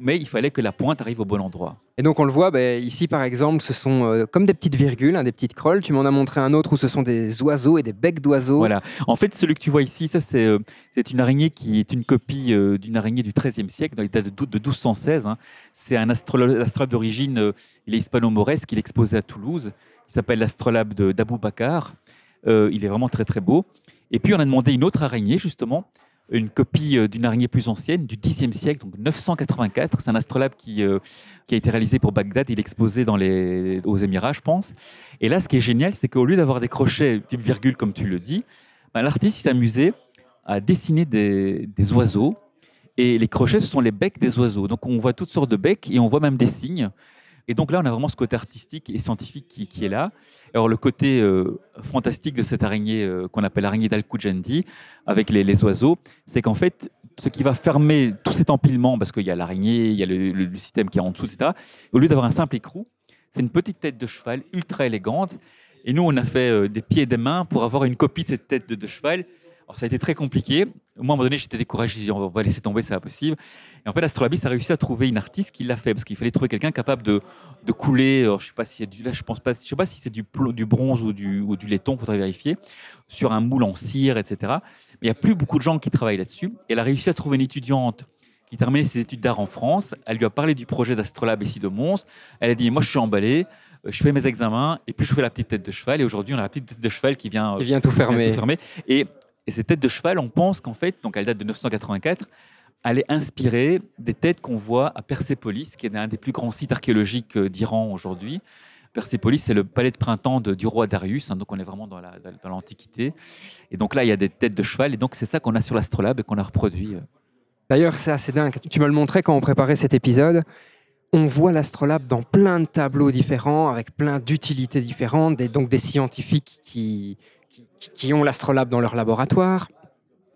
mais il fallait que la pointe arrive au bon endroit.
Et donc on le voit, ben, ici par exemple, ce sont euh, comme des petites virgules, hein, des petites crolles. Tu m'en as montré un autre où ce sont des oiseaux et des becs d'oiseaux.
Voilà. En fait, celui que tu vois ici, ça c'est euh, une araignée qui est une copie euh, d'une araignée du XIIIe siècle, donc il date de, dou- de 1216. hein. C'est un astrolo- astrolabe d'origine, il est hispano-mauresque, qu'il est exposé à Toulouse. Il s'appelle l'astrolabe d'Abou Bakar. Euh, il est vraiment très très beau. Et puis on a demandé une autre araignée justement, une copie euh, d'une araignée plus ancienne du Xe siècle, donc 984. C'est un astrolabe qui, euh, qui a été réalisé pour Bagdad. Il est exposé dans les, aux Émirats, je pense. Et là, ce qui est génial, c'est qu'au lieu d'avoir des crochets type virgule, comme tu le dis, ben, l'artiste il s'amusait à dessiner des, des oiseaux. Et les crochets, ce sont les becs des oiseaux. Donc on voit toutes sortes de becs et on voit même des signes. Et donc là, on a vraiment ce côté artistique et scientifique qui, est là. Alors le côté euh, fantastique de cette araignée euh, qu'on appelle l'araignée d'Al-Kujendi, avec les, oiseaux, c'est qu'en fait, ce qui va fermer tout cet empilement, parce qu'il y a l'araignée, il y a le, système qui est en dessous, etc., au lieu d'avoir un simple écrou, c'est une petite tête de cheval ultra élégante. Et nous, on a fait euh, des pieds et des mains pour avoir une copie de cette tête de cheval. Alors, ça a été très compliqué. Moi, à un moment donné, j'étais découragé. J'ai dit, on va laisser tomber, c'est pas possible. Et en fait, Astrolabis a réussi à trouver une artiste qui l'a fait parce qu'il fallait trouver quelqu'un capable de, de couler. Alors, je sais pas si du, là, je pense pas, je sais pas si c'est du, du bronze ou du, ou du laiton, faudrait vérifier, sur un moule en cire, etc. Mais il y a plus beaucoup de gens qui travaillent là-dessus. Et elle a réussi à trouver une étudiante qui terminait ses études d'art en France. Elle lui a parlé du projet d'Astrolabe ici de Mons. Elle a dit, moi, je suis emballée. euh, Je fais mes examens et puis je fais la petite tête de cheval. Et aujourd'hui, on a la petite tête de cheval qui vient,
Il vient tout
qui vient
fermer.
tout fermer. Et, et ces têtes de cheval, on pense qu'en fait, donc elle date de 984, elle est inspirée des têtes qu'on voit à Persépolis, qui est un des plus grands sites archéologiques euh, d'Iran aujourd'hui. Persépolis, c'est le palais de printemps du roi Darius, hein, donc on est vraiment dans- dans l'Antiquité. Et donc là, il y a des têtes de cheval, et donc c'est ça qu'on a sur l'astrolabe et qu'on a reproduit. euh.
D'ailleurs, c'est assez dingue. Tu me le montrais quand on préparait cet épisode. On voit l'astrolabe dans plein de tableaux différents, avec plein d'utilités différentes, et donc des scientifiques qui, qui, ont l'astrolabe dans leur laboratoire.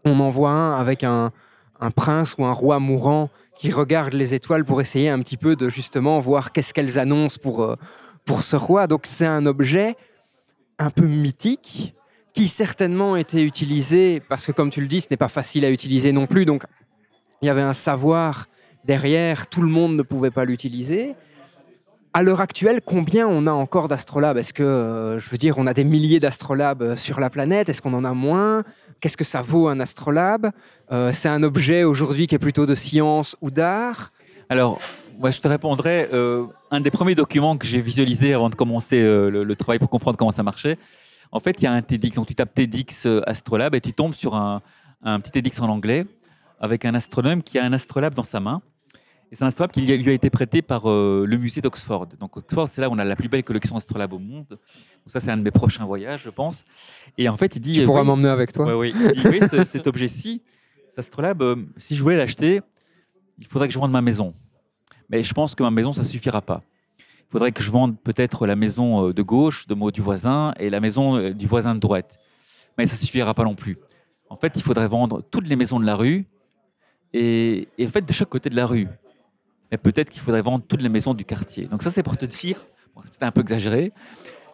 On en voit un avec un, un prince ou un roi mourant qui regarde les étoiles pour essayer un petit peu de justement voir qu'est-ce qu'elles annoncent pour, euh, pour ce roi. Donc c'est un objet un peu mythique qui certainement était utilisé, parce que comme tu le dis, ce n'est pas facile à utiliser non plus. Donc il y avait un savoir derrière, tout le monde ne pouvait pas l'utiliser. À l'heure actuelle, combien on a encore d'astrolabes? Est-ce que, euh, je veux dire, on a des milliers d'astrolabes euh, sur la planète? Est-ce qu'on en a moins? Qu'est-ce que ça vaut un astrolabe? Euh, C'est un objet aujourd'hui qui est plutôt de science ou d'art?
Alors, moi, je te répondrai, euh, un des premiers documents que j'ai visualisé avant de commencer le, travail pour comprendre comment ça marchait, en fait, il y a un TEDx. Donc, tu tapes TEDx Astrolabe et tu tombes sur un, un petit TEDx en anglais avec un astronome qui a un astrolabe dans sa main. Et c'est un astrolabe qui lui a- été prêté par euh, le musée d'Oxford. Donc, Oxford, c'est là où on a la plus belle collection astrolabe au monde. Donc, ça, c'est un de mes prochains voyages, je pense. Et en fait, il dit.
Tu
euh,
pourras
oui,
m'emmener avec toi
Ouais, oui. Il dit, oui, ce- cet objet-ci, cet astrolabe, euh, si je voulais l'acheter, il faudrait que je vende ma maison. Mais je pense que ma maison, ça suffira pas. Il faudrait que je vende peut-être la maison de gauche de du voisin et la maison du voisin de droite. Mais ça suffira pas non plus. En fait, il faudrait vendre toutes les maisons de la rue et, et en fait de chaque côté de la rue. Mais peut-être qu'il faudrait vendre toutes les maisons du quartier. Donc ça, c'est pour te dire, bon, c'est peut-être un peu exagéré,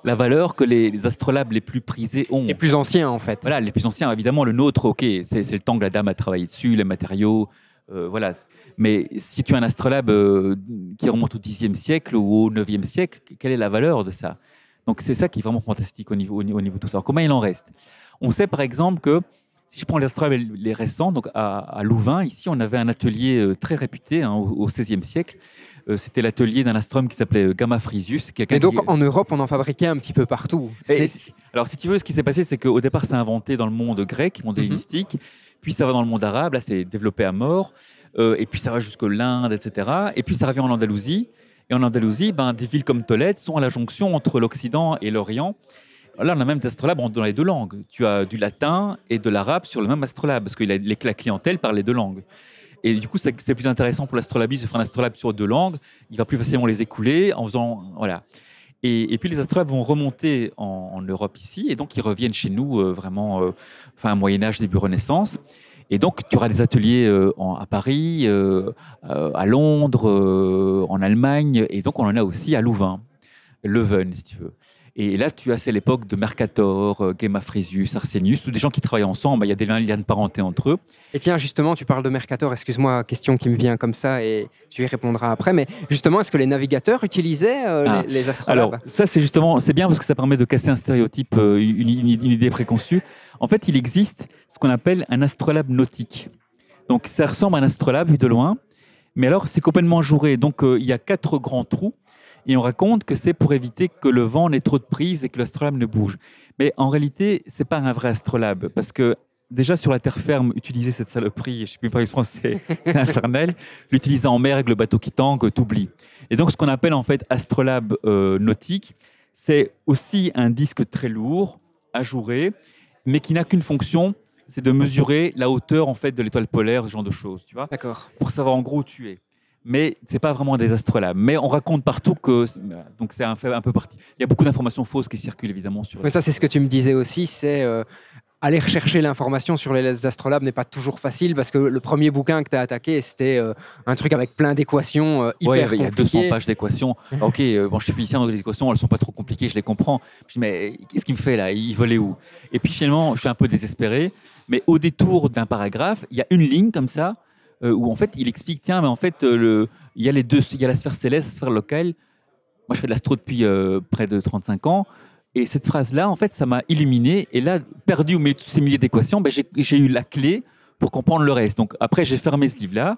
la valeur que les, les astrolabes les plus prisés ont.
Les plus anciens, en fait.
Voilà, les plus anciens, évidemment, le nôtre, ok, c'est le temps que la dame a travaillé dessus, les matériaux, euh, voilà. Mais si tu as un astrolabe euh, qui remonte au Xe siècle ou au IXe siècle, quelle est la valeur de ça? Donc c'est ça qui est vraiment fantastique au niveau, au niveau, au niveau de tout ça. Alors, combien il en reste? On sait par exemple que si je prends les astrolabes les récents, donc à, à Louvain, ici, on avait un atelier euh, très réputé hein, au, XVIe siècle. Euh, C'était l'atelier d'un astronome qui s'appelait euh, Gamma Frisius.
Et donc,
qui-
en Europe, on en fabriquait un petit peu partout.
et- alors, si tu veux, ce qui s'est passé, c'est qu'au départ, c'est inventé dans le monde grec, monde
Mhm.
hellénistique, puis ça va dans le monde arabe, là, c'est développé à mort, euh, et puis ça va jusqu'au l'Inde, etc. Et puis ça revient en Andalousie. Et en Andalousie, ben, des villes comme Tolède sont à la jonction entre l'Occident et l'Orient. Là, on a même des astrolabes dans les deux langues. Tu as du latin et de l'arabe sur le même astrolabe, parce que la, clientèle parle les deux langues. Et du coup, c'est plus intéressant pour l'astrolabiste de faire un astrolabe sur deux langues. Il va plus facilement les écouler en faisant. Voilà. Et, puis les astrolabes vont remonter en, Europe ici, et donc ils reviennent chez nous euh, vraiment, euh, fin Moyen Âge, début Renaissance. Et donc tu auras des ateliers euh, à Paris, à Londres, en Allemagne, et donc on en a aussi à Louvain, Leuven si tu veux. Et là, tu as, c'est l'époque de Mercator, euh, Gemma Frisius, Arsenius, tous des gens qui travaillent ensemble. Il y a des liens de parenté entre eux.
Et tiens, justement, tu parles de Mercator. Excuse-moi, question qui me vient comme ça et tu y répondras après. Mais justement, est-ce que les navigateurs utilisaient euh,
Ah,
les, les astrolabes
Alors, ça, c'est justement, c'est bien parce que ça permet de casser un stéréotype, euh, une, une- une idée préconçue. En fait, il existe ce qu'on appelle un astrolabe nautique. Donc, ça ressemble à un astrolabe vu de loin, mais alors, c'est complètement jouré. Donc, euh, il y a quatre grands trous. Et on raconte que c'est pour éviter que le vent n'ait trop de prise et que l'astrolabe ne bouge. Mais en réalité, c'est pas un vrai astrolabe parce que déjà sur la terre ferme, utiliser cette saloperie, je sais plus parler français, c'est infernal. L'utiliser en mer avec le bateau qui tangue, t'oublies. Et donc, ce qu'on appelle en fait astrolabe euh, nautique, c'est aussi un disque très lourd, ajouré, mais qui n'a qu'une fonction, c'est de mesurer la hauteur en fait de l'étoile polaire, ce genre de choses, tu vois
D'accord.
pour savoir en gros où tu es. Mais c'est pas vraiment des astrolabes. Mais on raconte partout que donc c'est un fait un peu parti. Il y a beaucoup d'informations fausses qui circulent évidemment sur.
Mais ça, c'est ce que tu me disais aussi. C'est euh, aller rechercher l'information sur les astrolabes n'est pas toujours facile parce que le premier bouquin que tu as attaqué, c'était euh, un truc avec plein d'équations euh, hyper
Ouais, il y a 200
compliquées.
pages d'équations. Ok, euh, bon, je suis physicien, donc les équations, elles sont pas trop compliquées, je les comprends. Je dis, mais qu'est-ce qu'il me fait là? Il volait où? Et puis finalement, je suis un peu désespéré. Mais au détour d'un paragraphe, il y a une ligne comme ça où en fait, il explique, tiens, mais en fait, euh, le, il y a les deux, il y a la sphère céleste, la sphère locale. Moi, je fais de l'astro depuis euh, près de 35 ans. Et cette phrase-là, en fait, ça m'a illuminé. Et là, perdu au milieu ces milliers d'équations, ben, j'ai eu la clé pour comprendre le reste. Donc après, j'ai fermé ce livre-là.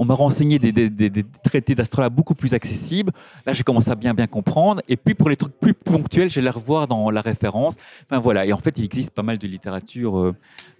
On m'a renseigné des, des- des- des traités d'astrolabe beaucoup plus accessibles. Là, j'ai commencé à bien bien comprendre. Et puis pour les trucs plus ponctuels, j'ai les revoir dans la référence. Enfin voilà. Et en fait, il existe pas mal de littérature euh,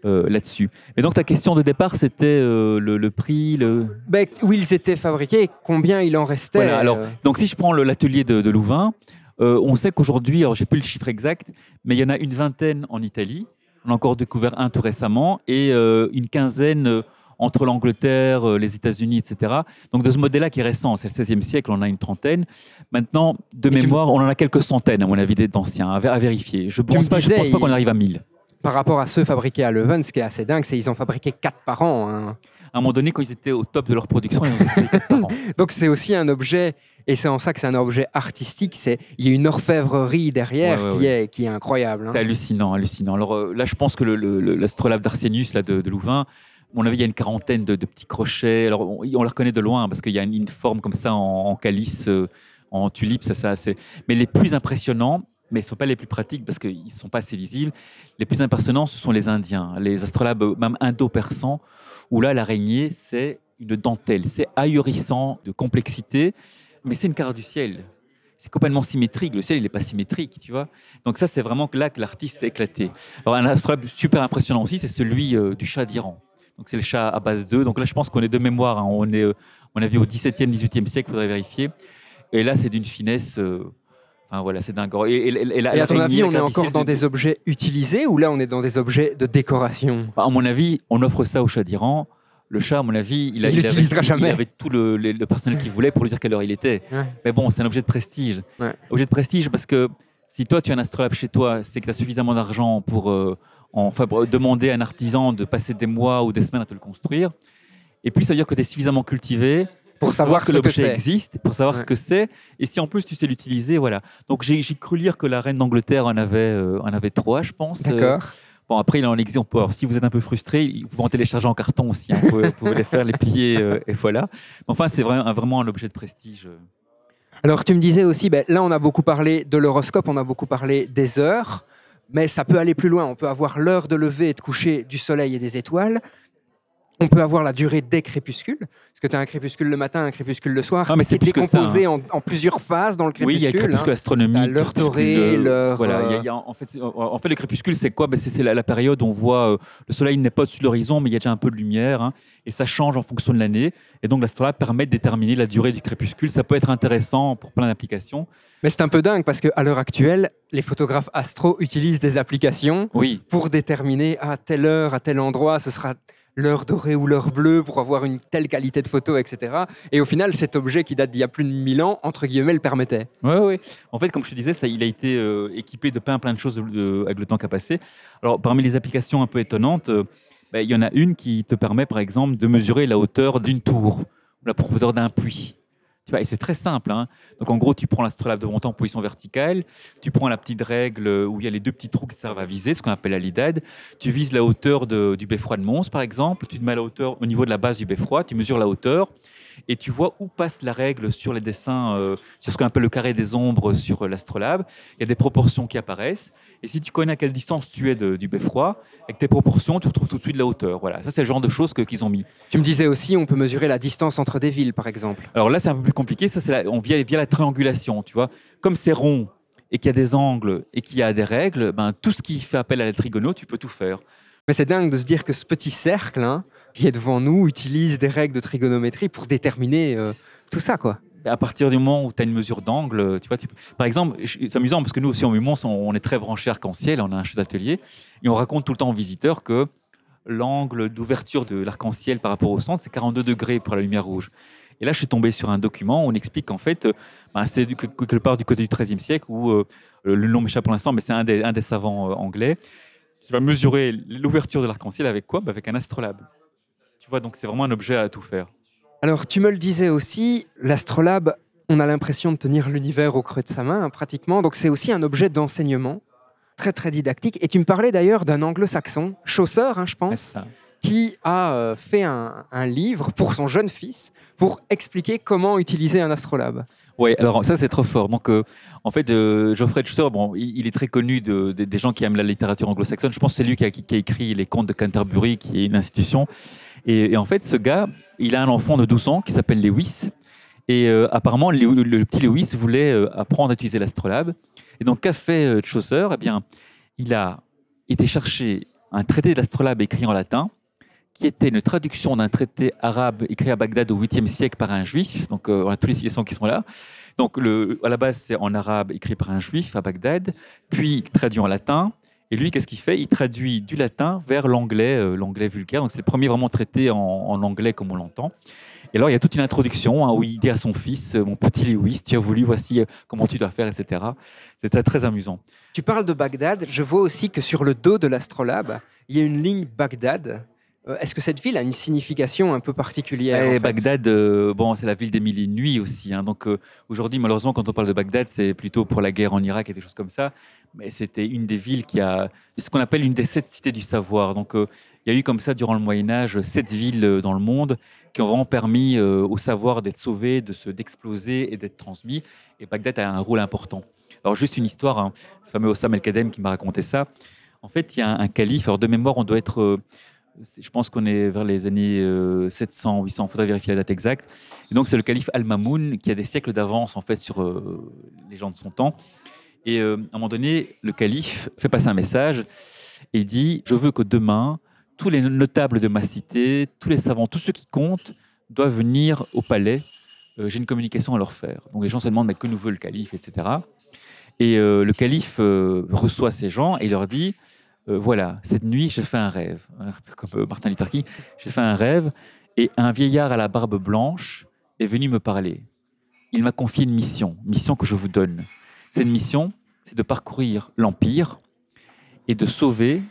euh, là-dessus. Et donc ta question de départ, c'était euh, le, le prix, le.
Ben, où ils étaient fabriqués et combien il en restait.
Voilà, alors, donc si je prends l'atelier de, de Louvain, on sait qu'aujourd'hui, alors j'ai plus le chiffre exact, mais il y en a une vingtaine en Italie. On a encore découvert un tout récemment et une quinzaine entre l'Angleterre, euh, les États-Unis, etc. Donc de ce modèle-là qui est récent, c'est le 16e siècle, on en a une trentaine. Maintenant, de
tu
mémoire, on en a quelques centaines, à mon avis, d'anciens, à, à vérifier. Je
me
pense pas, je
disais,
pense pas qu'on arrive à 1000.
par rapport à ceux fabriqués à Leuven, ce qui est assez dingue, c'est qu'ils ont fabriqué 4 par an. hein.
À un moment donné, quand ils étaient au top de leur production, ils en faisaient quatre par an.
Donc c'est aussi un objet, et c'est en ça que c'est un objet artistique. C'est il y a une orfèvrerie derrière
Ouais, ouais,
qui est qui est incroyable. hein.
C'est hallucinant, hallucinant. Alors euh, là, je pense que l'astrolabe le, le, d'Arsenius là, de, de Louvain, mon avis, il y a une quarantaine de, petits crochets. Alors, on, les reconnaît de loin parce qu'il y a une, forme comme ça en, calice, euh, en tulipe, ça, ça, c'est. Mais les plus impressionnants, mais ils ne sont pas les plus pratiques parce qu'ils ne sont pas assez visibles. Les plus impressionnants, ce sont les Indiens, les astrolabes, même indo-persans, où là, l'araignée, c'est une dentelle. C'est ahurissant de complexité, mais c'est une carte du ciel. C'est complètement symétrique. Le ciel, il n'est pas symétrique, tu vois. Donc ça, c'est vraiment là que l'artiste s'est éclaté. Un astrolabe super impressionnant aussi, c'est celui euh, du chat d'Iran. Donc c'est le chat à base 2. Donc là, je pense qu'on est de mémoire. hein. On est, euh, on a vu au 17e, 18e siècle, il faudrait vérifier. Et là, c'est d'une finesse. euh, Enfin voilà, c'est dingue. Et, et-
à ton avis, on est encore dans des objets utilisés ou là on est dans des objets de décoration?
À mon avis, on offre ça au chat d'Iran Le chat, à mon avis, il, a,
Il
avait-
l'utilisera jamais.
Il avait tout le, le- le personnel qu'il voulait pour lui dire quelle heure il était.
Ouais.
Mais bon, c'est un objet de prestige.
Ouais.
Objet de prestige parce que si toi, tu as un astrolabe chez toi, c'est que tu as suffisamment d'argent pour euh, en demander à un artisan de passer des mois ou des semaines à te le construire. Et puis, ça veut dire que tu es suffisamment cultivé
Pour savoir
que l'objet existe, pour savoir
Ouais.
ce que c'est. Et si en plus tu sais l'utiliser, voilà. Donc j'ai cru lire que la reine d'Angleterre en avait, euh, en avait trois, je pense. Euh,
D'accord.
Bon, après, il en existe. Alors, si vous êtes un peu frustré, vous pouvez en télécharger en carton aussi. hein. Vous, pouvez, vous pouvez les faire, les plier, euh, et voilà. Mais enfin, c'est vraiment un objet de prestige.
Alors, tu me disais aussi, ben, là, on a beaucoup parlé de l'horoscope, on a beaucoup parlé des heures, mais ça peut aller plus loin. On peut avoir l'heure de lever et de coucher du soleil et des étoiles. On peut avoir la durée des crépuscules, parce que tu as un crépuscule le matin, un crépuscule le soir.
Ah, mais c'est ça,
décomposé en, en plusieurs phases dans le
Oui, il y a le
crépuscule.
crépuscule
hein.
astronomique.
L'heure
crépuscule,
dorée,
euh,
l'heure,
Voilà, il y a-
euh,
il y a- en, fait, en fait, le crépuscule, c'est quoi? Ben, C'est la, la période où on voit euh, le soleil n'est pas au-dessus de l'horizon, mais il y a déjà un peu de lumière. hein, et ça change en fonction de l'année. Et donc, l'astrolabe permet de déterminer la durée du crépuscule. Ça peut être intéressant pour plein d'applications.
Mais c'est un peu dingue, parce qu'à l'heure actuelle, les photographes astro utilisent des applications
Oui,
pour déterminer à telle heure, à tel endroit, ce sera l'heure dorée ou l'heure bleue pour avoir une telle qualité de photo, etc. Et au final, cet objet qui date d'il y a plus de 1000 ans, entre guillemets, le permettait.
Ouais, ouais. En fait, comme je te disais, ça, il a été euh, équipé de plein, plein de choses avec le temps qui a passé. Alors, parmi les applications un peu étonnantes, euh, ben, il y en a une qui te permet, par exemple, de mesurer la hauteur d'une tour ou la profondeur d'un puits. Et c'est très simple. hein. Donc, en gros, tu prends l'astrolabe devant toi en position verticale, tu prends la petite règle où il y a les deux petits trous qui servent à viser, ce qu'on appelle la. Tu vises la hauteur de- du beffroi de Mons, par exemple. Tu te mets à la hauteur au niveau de la base du beffroi, tu mesures la hauteur et tu vois où passe la règle sur les dessins, euh, sur ce qu'on appelle le carré des ombres sur euh, l'astrolabe. Il y a des proportions qui apparaissent. Et si tu connais à quelle distance tu es de- du beffroi, avec tes proportions, tu retrouves tout de suite la hauteur. Voilà, ça c'est le genre de choses que- qu'ils ont mis.
Tu me disais aussi, on peut mesurer la distance entre des villes, par exemple.
Alors là, c'est un peu plus compliqué. Ça, c'est on via, via la triangulation, tu vois. Comme c'est rond et qu'il y a des angles et qu'il y a des règles, ben, tout ce qui fait appel à la trigono, tu peux tout faire.
Mais c'est dingue de se dire que ce petit cercle hein, qui est devant nous utilise des règles de trigonométrie pour déterminer euh, tout ça, quoi.
à partir du moment où tu as une mesure d'angle, tu vois, par exemple, c'est amusant parce que nous aussi en Mumons, on, est très branché arc-en-ciel, on a un chef d'atelier, et on raconte tout le temps aux visiteurs que l'angle d'ouverture de l'arc-en-ciel par rapport au centre, c'est 42 degrés pour la lumière rouge. Et là, je suis tombé sur un document où on explique qu'en fait, ben, c'est quelque part du côté du XIIIe siècle, où euh, le nom m'échappe pour l'instant, mais c'est un des, un des savants euh, anglais qui va mesurer l'ouverture de l'arc-en-ciel avec quoi? Ben, Avec un astrolabe. Tu vois, donc c'est vraiment un objet à tout faire.
Alors, tu me le disais aussi, l'astrolabe, on a l'impression de tenir l'univers au creux de sa main, hein, pratiquement. Donc, c'est aussi un objet d'enseignement, très, très didactique. Et tu me parlais d'ailleurs d'un anglo-saxon, Chaucer, hein, je pense, qui a euh, fait un, un livre pour son jeune fils pour expliquer comment utiliser un astrolabe.
Oui, alors ça c'est trop fort. Donc euh, en fait, euh, Geoffrey Chaucer, bon, il, est très connu de, de- des gens qui aiment la littérature anglo-saxonne. Je pense que c'est lui qui a, écrit les contes de Canterbury, qui est une institution. Et, en fait, ce gars, il a un enfant de 12 ans qui s'appelle Lewis. Et euh, apparemment, le, le- petit Lewis voulait apprendre à utiliser l'astrolabe. Et donc, qu'a fait Chaucer? Eh bien, il a été chercher un traité d'astrolabe écrit en latin, qui était une traduction d'un traité arabe écrit à Bagdad au 8e siècle par un juif. Donc, euh, on a tous les citations qui sont là. Donc, à la base, c'est en arabe écrit par un juif à Bagdad, puis traduit en latin. Et lui, qu'est-ce qu'il fait? Il traduit du latin vers l'anglais, euh, l'anglais vulgaire. Donc, c'est le premier vraiment traité en, en anglais comme on l'entend. Et alors, il y a toute une introduction hein, où il dit à son fils, euh, mon petit Lewis, tu as voulu, voici euh, comment tu dois faire, etc. C'était très amusant.
Tu parles de Bagdad, je vois aussi que sur le dos de l'astrolabe, il y a une ligne Bagdad. Euh, Est-ce que cette ville a une signification un peu particulière en fait
Bagdad, euh, bon, c'est la ville des mille et nuits aussi. hein. donc euh, aujourd'hui, malheureusement, quand on parle de Bagdad, c'est plutôt pour la guerre en Irak et des choses comme ça. Mais c'était une des villes qui a ce qu'on appelle une des sept cités du savoir. Donc euh, il y a eu comme ça durant le Moyen Âge sept villes dans le monde qui ont vraiment permis au savoir d'être sauvé, de se d'exploser et d'être transmis. Et Bagdad a un rôle important. Alors juste une histoire, hein, ce fameux Ossam El Kadem qui m'a raconté ça. En fait, il y a un, un calife. Alors de mémoire, on doit être je pense qu'on est vers les années euh, 700, 800, il faudra vérifier la date exacte. Et donc c'est le calife Al-Mamoun qui a des siècles d'avance en fait sur euh, les gens de son temps. Et euh, à un moment donné, le calife fait passer un message et dit Je veux que demain, tous les notables de ma cité, tous les savants, tous ceux qui comptent, doivent venir au palais. Euh, J'ai une communication à leur faire. Donc les gens se demandent Mais que nous veut le calife, etc. Et le calife reçoit ces gens et leur dit euh, voilà, cette nuit, j'ai fait un rêve. Comme euh, Martin Luther King, j'ai fait un rêve. Et un vieillard à la barbe blanche est venu me parler. Il m'a confié une mission, mission que je vous donne. Cette mission, c'est de parcourir l'Empire et de sauver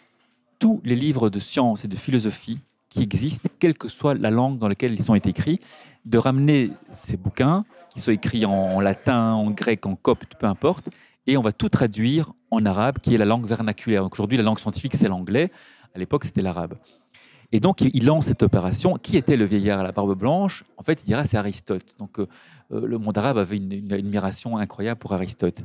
tous les livres de science et de philosophie qui existent, quelle que soit la langue dans laquelle ils ont été écrits, de ramener ces bouquins, qu'ils soient écrits en latin, en grec, en copte, peu importe, et on va tout traduire en arabe, qui est la langue vernaculaire. Aujourd'hui, la langue scientifique, c'est l'anglais. À l'époque, c'était l'arabe. Et donc, il lance cette opération. Qui était le vieillard à la barbe blanche? En fait, il dira c'est Aristote. Donc, euh, euh, le monde arabe avait une, admiration incroyable pour Aristote.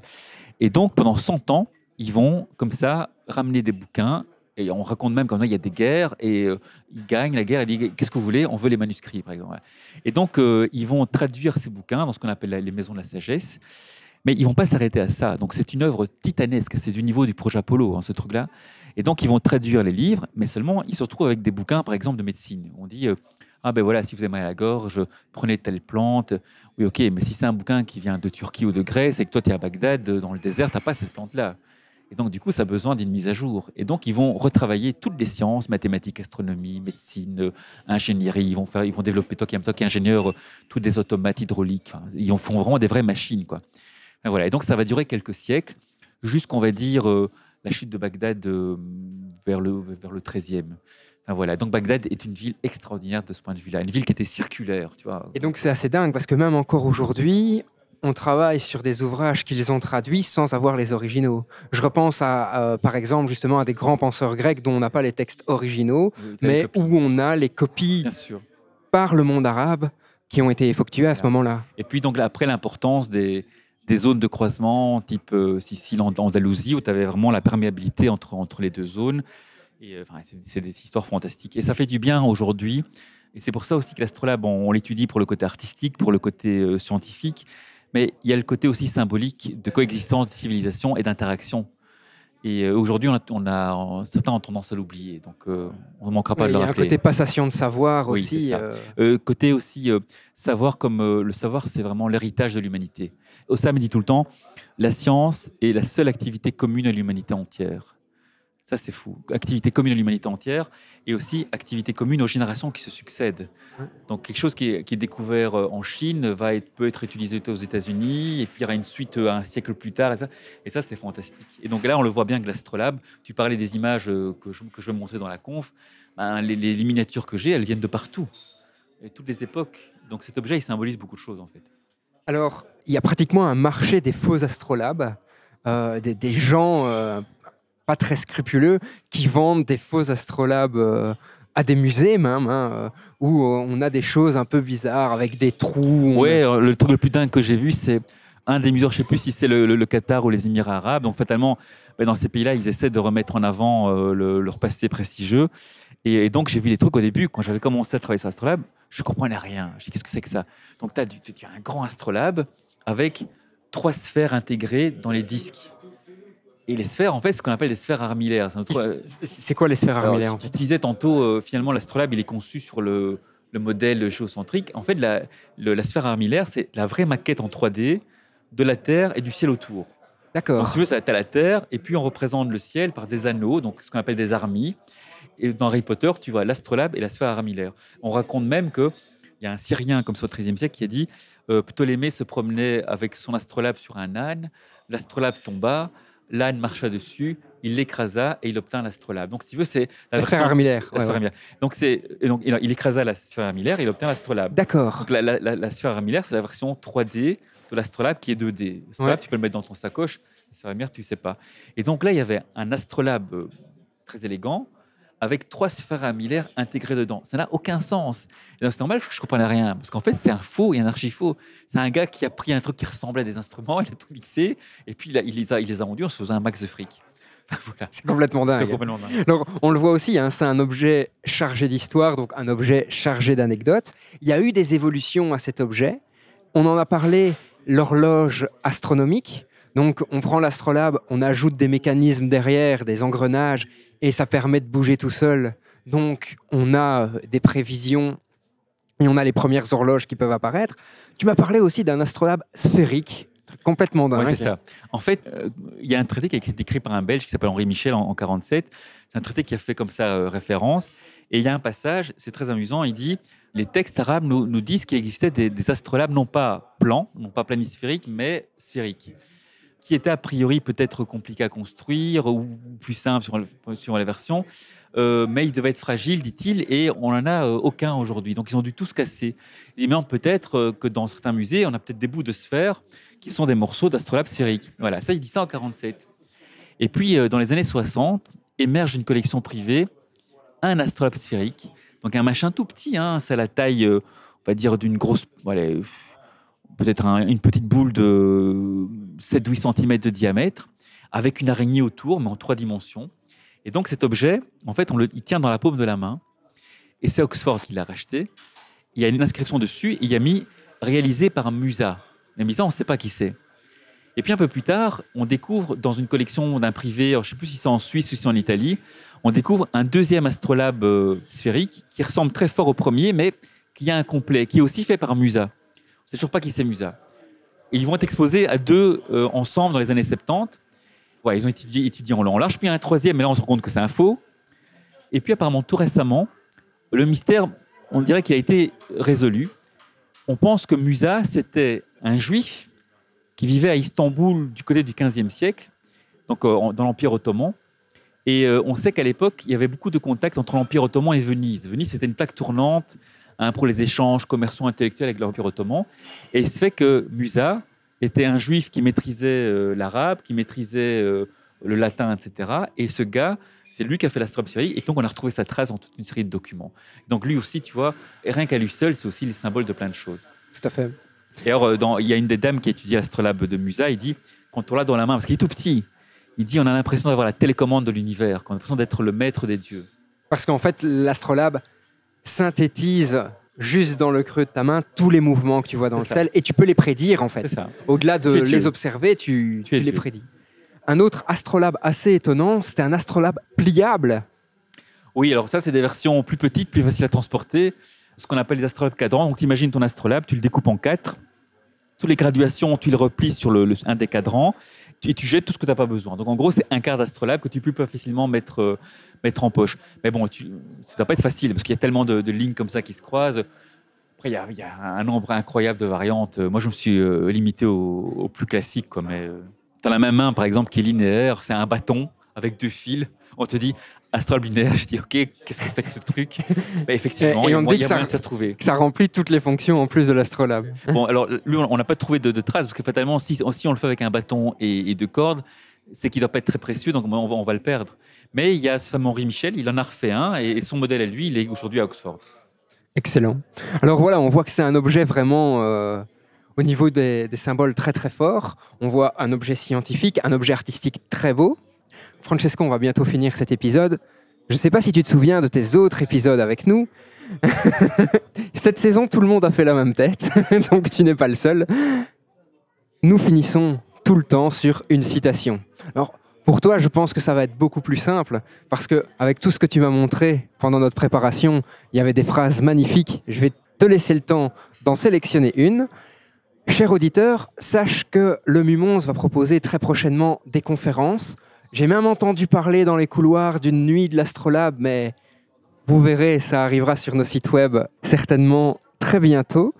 Et donc, pendant 100 ans, ils vont, comme ça, ramener des bouquins. Et on raconte même quand il y a des guerres et euh, ils gagnent la guerre et disent qu'est-ce que vous voulez? On veut les manuscrits, par exemple. Et donc, ils vont traduire ces bouquins dans ce qu'on appelle les maisons de la sagesse. Mais ils vont pas s'arrêter à ça. Donc c'est une œuvre titanesque. C'est du niveau du projet Apollo, hein, ce truc-là. Et donc ils vont traduire les livres, mais seulement ils se retrouvent avec des bouquins, par exemple, de médecine. On dit euh, ah ben voilà, si vous avez mal à la gorge, prenez telle plante. Oui, ok, mais si c'est un bouquin qui vient de Turquie ou de Grèce et que toi tu es à Bagdad, dans le désert, t'as pas cette plante-là. Et donc, du coup, ça a besoin d'une mise à jour. Et donc, ils vont retravailler toutes les sciences, mathématiques, astronomie, médecine, ingénierie. Ils vont, faire, ils vont développer, toi qui es ingénieur, tous des automates hydrauliques. ils font vraiment des vraies machines, quoi. Et voilà. Et donc, ça va durer quelques siècles, jusqu'on va dire euh, la chute de Bagdad euh, vers, le, vers le 13e. voilà. Donc Bagdad est une ville extraordinaire de ce point de vue-là, une ville qui était circulaire, tu vois.
Et donc c'est assez dingue parce que même encore aujourd'hui, on travaille sur des ouvrages qu'ils ont traduits sans avoir les originaux. Je repense à, par exemple, justement, à des grands penseurs grecs dont on n'a pas les textes originaux, mais où on a les copies par le monde arabe qui ont été effectuées à ce moment-là.
Et puis donc après l'importance des, des zones de croisement type euh, Sicile, Andalousie, où tu avais vraiment la perméabilité entre, entre les deux zones. Et euh, c'est des histoires fantastiques. Et ça fait du bien aujourd'hui. Et c'est pour ça aussi que l'astrolabe, on, l'étudie pour le côté artistique, pour le côté euh, scientifique. Mais il y a le côté aussi symbolique de coexistence, de civilisation et d'interaction. Et aujourd'hui, on a, certains ont tendance à l'oublier, donc on ne manquera pas de le rappeler.
Il y a un côté passation de savoir aussi.
côté aussi savoir comme le savoir, c'est vraiment l'héritage de l'humanité. Osam dit tout le temps, la science est la seule activité commune à l'humanité entière. Ça, c'est fou. Activité commune à l'humanité entière et aussi activité commune aux générations qui se succèdent. Donc, quelque chose qui est, découvert euh, en Chine va être, peut être utilisé aux États-Unis et puis il y aura une suite euh, un siècle plus tard. Et ça, et ça c'est fantastique. Et donc là, on le voit bien que l'Astrolabe, tu parlais des images euh, que je, que je vais montrer dans la conf, ben, les, les miniatures que j'ai, elles viennent de partout. Et toutes les époques. Donc cet objet, il symbolise beaucoup de choses en fait.
Alors, y a pratiquement un marché des faux astrolabes, euh, des, gens euh, pas très scrupuleux qui vendent des faux astrolabes euh, à des musées même, hein, où on a des choses un peu bizarres avec des trous.
Ouais, le truc le plus dingue que j'ai vu, c'est un des musées, je ne sais plus si c'est le, Qatar ou les Émirats arabes. Donc fatalement, ben, dans ces pays-là, ils essaient de remettre en avant leur passé prestigieux. Et, donc, j'ai vu des trucs au début, quand j'avais commencé à travailler sur Astrolabe, je ne comprenais rien. Je dis, qu'est-ce que c'est que ça? Donc, tu as, un grand Astrolabe avec trois sphères intégrées dans les disques. Et les sphères, en fait, c'est ce qu'on appelle des sphères armillaires.
C'est quoi les sphères armillaires
Tu utilisais tantôt, euh, finalement, l'astrolabe, il est conçu sur le, modèle géocentrique. En fait, la, la sphère armillaire, c'est la vraie maquette en 3D de la Terre et du ciel autour.
D'accord.
Si tu veux, ça la Terre, et puis on représente le ciel par des anneaux, donc ce qu'on appelle des armies. Et dans Harry Potter, tu vois l'astrolabe et la sphère armillaire. On raconte même que il y a un Syrien comme ça au XIIIe siècle qui a dit euh, Ptolémée se promenait avec son astrolabe sur un âne, l'astrolabe tomba, l'âne marcha dessus, il l'écrasa et il obtint l'astrolabe. Donc, si tu veux, c'est
la, sphère armillaire.
Donc, c'est donc il écrasa la sphère armillaire et il obtint l'astrolabe.
D'accord.
La, sphère armillaire, c'est la version 3D de l'astrolabe qui est 2D. L'astrolabe, tu peux le mettre dans ton sacoche. La sphère armillaire, tu sais pas. Et donc là, il y avait un astrolabe euh, très élégant avec trois sphères armillaires intégrées dedans. Ça n'a aucun sens. c'est normal que je ne comprenais rien, parce qu'en fait, c'est un faux et un archi-faux. C'est un gars qui a pris un truc qui ressemblait à des instruments, il a tout mixé, et puis il, les, a, il les a vendus en se faisant un max de fric.
C'est complètement dingue. On le voit aussi, hein, c'est un objet chargé d'histoire, donc un objet chargé d'anecdotes. Il y a eu des évolutions à cet objet. On en a parlé, l'horloge astronomique. Donc, on prend l'astrolabe, on ajoute des mécanismes derrière, des engrenages, et ça permet de bouger tout seul. Donc, on a euh, des prévisions et on a les premières horloges qui peuvent apparaître. Tu m'as parlé aussi d'un astrolabe sphérique Complètement dingue.
Ouais, c'est ça. En fait, euh, il y a un traité qui a été écrit par un Belge qui s'appelle Henri Michel en, en 47. C'est un traité qui a fait comme ça euh, référence. Et il y a un passage, c'est très amusant, il dit les textes arabes nous, nous disent qu'il existait des, des astrolabes non pas plans, non pas planisphériques, mais sphériques, qui étaient a priori peut-être compliqués à construire ou plus simples sur, les versions, euh, mais ils devaient être fragiles, dit-il, et on n'en a euh, aucun aujourd'hui. Donc ils ont dû tous casser. Il dit, mais peut-être euh, que dans certains musées, on a peut-être des bouts de sphères qui sont des morceaux d'astrolabes sphériques. Voilà, ça, il dit ça en 47. Et puis, dans les années 60, émerge une collection privée, un astrolabe sphérique, donc un machin tout petit, hein, c'est la taille, on va dire, d'une grosse, voilà, peut-être un- une petite boule de 7-8 cm de diamètre, avec une araignée autour, mais en trois dimensions. Et donc cet objet, en fait, on le, il tient dans la paume de la main, et c'est Oxford qui l'a racheté. Il y a une inscription dessus, il y a mis réalisé par Musa. Mais Musa, on ne sait pas qui c'est. Et puis un peu plus tard, on découvre dans une collection d'un privé, je ne sais plus si c'est en Suisse ou si c'est en Italie, on découvre un deuxième astrolabe euh, sphérique qui ressemble très fort au premier, mais qui a un complet, qui est aussi fait par Musa. On ne sait toujours pas qui c'est Musa. Ils vont être exposés à deux euh, ensemble dans les années 70. Voilà, ils ont étudié, étudié en long large. Puis il y a un troisième, mais là on se rend compte que c'est un faux. Et puis apparemment, tout récemment, le mystère, on dirait qu'il a été résolu. On pense que Musa, c'était un juif qui vivait à Istanbul du côté du 15e siècle, donc euh, dans l'Empire ottoman. Et euh, on sait qu'à l'époque, il y avait beaucoup de contacts entre l'Empire ottoman et Venise. Venise, c'était une plaque tournante hein, pour les échanges commerciaux intellectuels avec l'Empire ottoman. Et il se fait que Musa était un juif qui maîtrisait euh, l'arabe, qui maîtrisait euh, le latin, etc. Et ce gars, c'est lui qui a fait l'astrobe sphérique. Et donc, on a retrouvé sa trace dans toute une série de documents. Donc, lui aussi, tu vois, rien qu'à lui seul, c'est aussi le symbole de plein de choses.
Tout à fait.
Et alors, euh, dans- il y a une des dames qui a étudié l'astrolabe de Musa, il dit, quand on l'a dans la main, parce qu'il est tout petit, il dit, on a l'impression d'avoir la télécommande de l'univers, qu'on a l'impression d'être le maître des dieux.
Parce qu'en fait, l'astrolabe synthétise juste dans le creux de ta main tous les mouvements que tu vois dans le
ça.
ciel et tu peux les prédire en fait. Au-delà de
Tu
les observer, tu,
Tu
tu
es
les prédis. Un autre astrolabe assez étonnant, c'était un astrolabe pliable.
Oui, alors ça, c'est des versions plus petites, plus faciles à transporter, ce qu'on appelle les astrolabes cadrans. Donc, tu imagines ton astrolabe, tu le découpes en quatre. Toutes les graduations, tu les replies sur le, le- un des cadrans et tu jettes tout ce que tu n'as pas besoin. Donc, en gros, c'est un quart d'astrolabe que tu peux pas facilement mettre, euh, mettre en poche. Mais bon, tu, ça ne doit pas être facile parce qu'il y a tellement de, lignes comme ça qui se croisent. Après, il y a, un nombre incroyable de variantes. Moi, je me suis euh, limité au, plus classique. Quoi, mais, dans la même main, par exemple, qui est linéaire, c'est un bâton avec deux fils. On te dit astrolabe linéaire. Je dis, OK, qu'est-ce que c'est que ce truc Bah, Effectivement,
Et- et
il
on
mo-
dit
il y a
ça-
moyen de se retrouver.
Ça remplit toutes les fonctions en plus de l'astrolabe.
Bon, alors, lui, on n'a pas trouvé de, de traces, parce que fatalement, si, si on le fait avec un bâton et, et deux cordes, c'est qu'il ne doit pas être très précieux, donc on va, on va le perdre. Mais il y a ce fameux Henri Michel, il en a refait un, et, et son modèle à lui, il est aujourd'hui à Oxford.
Excellent. Alors voilà, on voit que c'est un objet vraiment euh, au niveau des, des symboles très très fort. On voit un objet scientifique, un objet artistique très beau. Francesco, on va bientôt finir cet épisode. Je ne sais pas si tu te souviens de tes autres épisodes avec nous. Cette saison, tout le monde a fait la même tête, donc tu n'es pas le seul. Nous finissons tout le temps sur une citation. Alors, pour toi, je pense que ça va être beaucoup plus simple, parce que avec tout ce que tu m'as montré pendant notre préparation, il y avait des phrases magnifiques. Je vais te laisser le temps d'en sélectionner une. Cher auditeur, sache que le Mumons va proposer très prochainement des conférences. J'ai même entendu parler dans les couloirs d'une nuit de l'astrolabe, mais vous verrez, ça arrivera sur nos sites web certainement très bientôt.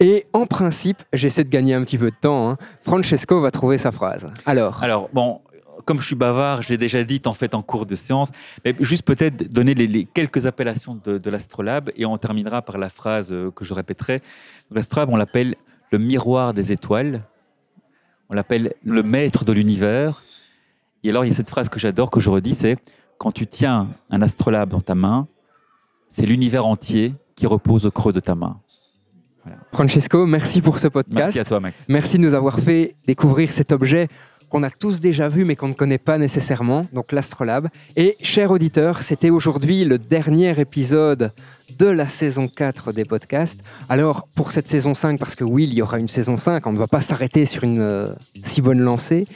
Et en principe, j'essaie de gagner un petit peu de temps. hein. Francesco va trouver sa phrase. Alors,
Alors, bon, comme je suis bavard, je l'ai déjà dit en fait en cours de séance, mais juste peut-être donner les, quelques appellations de, l'astrolabe, et on terminera par la phrase euh, que je répéterai. L'astrolabe, on l'appelle le miroir des étoiles, on l'appelle le maître de l'univers. Et alors, il y a cette phrase que j'adore, que je redis, c'est quand tu tiens un astrolabe dans ta main, c'est l'univers entier qui repose au creux de ta main.
Francesco, merci pour ce podcast.
Merci à toi, Max.
Merci de nous avoir fait découvrir cet objet qu'on a tous déjà vu mais qu'on ne connaît pas nécessairement, donc l'astrolabe. Et chers auditeurs, c'était aujourd'hui le dernier épisode de la saison 4 des podcasts. Alors pour cette saison 5, parce que oui, il y aura une saison 5, on ne va pas s'arrêter sur une euh, si bonne lancée.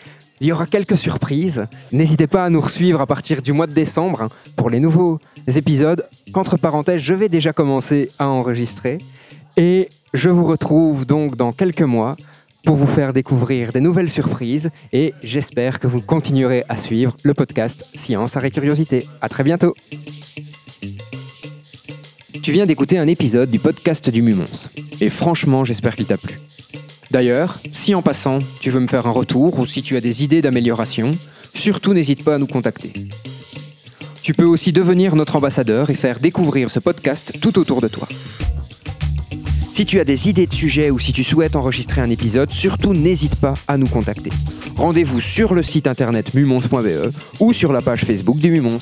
Il y aura quelques surprises. N'hésitez pas à nous suivre à partir du mois de décembre pour les nouveaux épisodes. Qu'entre parenthèses, je vais déjà commencer à enregistrer. Et je vous retrouve donc dans quelques mois pour vous faire découvrir des nouvelles surprises et j'espère que vous continuerez à suivre le podcast Science, Art et Curiosité. À très bientôt. Tu viens d'écouter un épisode du podcast du Mumons et franchement, j'espère qu'il t'a plu. D'ailleurs, si en passant, tu veux me faire un retour ou si tu as des idées d'amélioration, surtout n'hésite pas à nous contacter. Tu peux aussi devenir notre ambassadeur et faire découvrir ce podcast tout autour de toi. Si tu as des idées de sujets ou si tu souhaites enregistrer un épisode, surtout n'hésite pas à nous contacter. Rendez-vous sur le site internet mumons.be ou sur la page Facebook du Mumons.